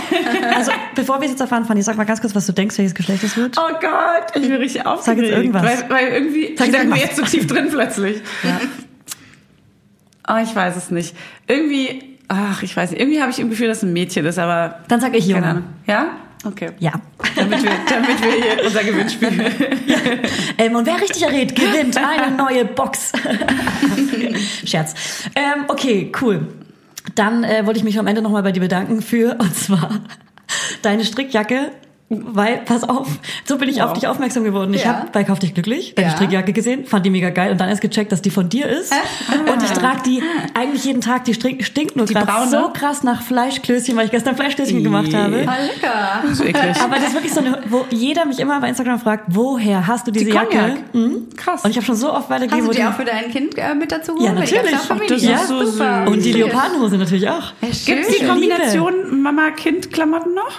Also, bevor wir es jetzt erfahren, Fanny, sag mal ganz kurz, was du denkst, welches Geschlecht es wird. Oh Gott, ich bin richtig aufgeregt. Sag jetzt irgendwas. Weil, weil irgendwie Sag stecken wir irgendwas. jetzt so tief drin plötzlich. Oh, ich weiß es nicht. Irgendwie, ach, ich weiß nicht. Irgendwie habe ich im Gefühl, dass es ein Mädchen ist, aber Dann sag ich keine Junge. Ahnung. Ja? Okay. Ja. Damit wir, damit wir hier unser Gewinnspiel. *laughs* Ähm, und wer richtig errät, gewinnt eine neue Box. *laughs* Scherz. Ähm, okay, cool. Dann äh, wollte ich mich am Ende nochmal bei dir bedanken für, und zwar deine Strickjacke. Weil, pass auf, so bin ich auf dich aufmerksam geworden. Ich Ja. habe bei Kauf dich glücklich deine Ja. Strickjacke gesehen, fand die mega geil und dann erst gecheckt, dass die von dir ist. *laughs* Und ich trage die eigentlich jeden Tag. Die stinkt nur Die gerade braune? so krass nach Fleischklößchen, weil ich gestern Fleischklößchen gemacht habe. Ah, lecker. So eklig. Aber das ist wirklich so eine, wo jeder mich immer bei Instagram fragt, woher hast du diese Die Jacke? Cognac. Mhm. Krass. Und ich habe schon so oft weitergegeben, Hast du die auch für dein Kind äh, mit dazu Ja, geholt? Gab's natürlich. Ach, das Ja, ist so super. und die. Leopardenhose natürlich auch. Ja, schön. Gibt es die. Kombination Mama-Kind-Klamotten noch?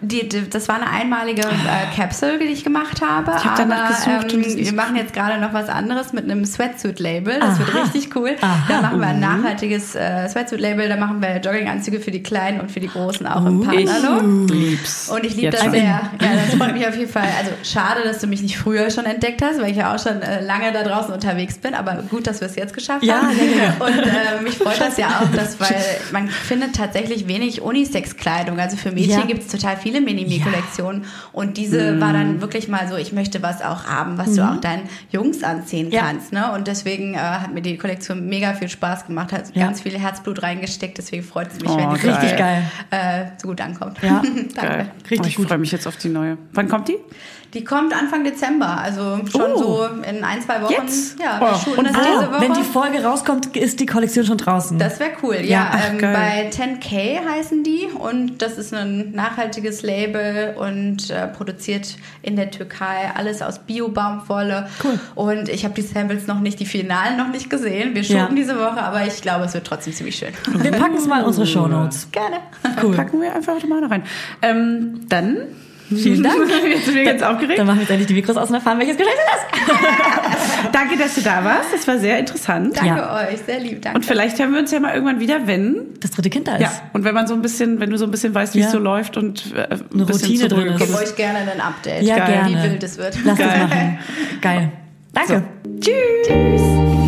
Die, die, das war eine einmalige äh, Capsule, die ich gemacht habe. Ich hab danach aber gesucht ähm, wir machen jetzt gerade noch was anderes mit einem Sweatsuit-Label. Das wird Aha. richtig cool. Aha. Da machen wir ein nachhaltiges äh, Sweatsuit-Label. Da machen wir Jogginganzüge für die Kleinen und für die Großen auch im Partnerlook. lieb's. Und ich liebe das schon. sehr. Ja, das freut mich auf jeden Fall. Also schade, dass du mich nicht früher schon entdeckt hast, weil ich ja auch schon äh, lange da draußen unterwegs bin. Aber gut, dass wir es jetzt geschafft Ja, haben. ja, ja. Und äh, mich freut das ja auch, dass, *laughs* weil man findet tatsächlich wenig Unisex-Kleidung. Also für Mädchen Ja. gibt es total viele Mini-Me-Kollektionen. Und diese war dann wirklich mal so, ich möchte was auch haben, was du auch deinen Jungs anziehen Mhm. Ja. kannst. Ne? Und deswegen äh, hat mir die Kollektion mega viel Spaß gemacht, hat Ja. ganz viel Herzblut reingesteckt. Deswegen freut es mich, Oh, wenn die. Richtig geil. Äh, so gut ankommt. Ja. *laughs* Danke. Geil. Richtig oh, ich gut. freue mich jetzt auf die neue. Wann kommt die? Die kommt Anfang Dezember, also schon Oh. so in ein, zwei Wochen. Jetzt? Ja, Oh. wir shooten Und Ah, diese Woche. wenn die Folge rauskommt, ist die Kollektion schon draußen. das wäre cool. Ja, Ja, ach, ähm, bei 10K heißen die und das ist ein nachhaltiges Label und äh, produziert in der Türkei alles aus Bio-Baumwolle. Cool. Und ich habe die Samples noch nicht, die Finalen noch nicht gesehen. Wir shooten Ja. diese Woche, aber ich glaube, es wird trotzdem ziemlich schön. Wir packen es mal in unsere Shownotes. Gerne. Cool. Packen wir einfach mal da rein. Ähm, dann. Vielen Dank. *laughs* Jetzt sind wir ganz aufgeregt. Dann machen wir jetzt endlich die Mikros aus und erfahren, welches Geschlecht es ist. *laughs* Danke, dass du da warst. Das war sehr interessant. Danke Ja. euch, sehr lieb. Danke. Und vielleicht hören wir uns ja mal irgendwann wieder, wenn. Das dritte Kind da ist. Ja. Und wenn man so ein bisschen, wenn du so ein bisschen weißt, wie Ja. es so läuft und äh, ein Eine Routine drin ist. ich gebe euch gerne ein Update, Ja, Geil. gerne. wie wild es wird. Lass das Geil. machen. Geil. Danke. Tschüss.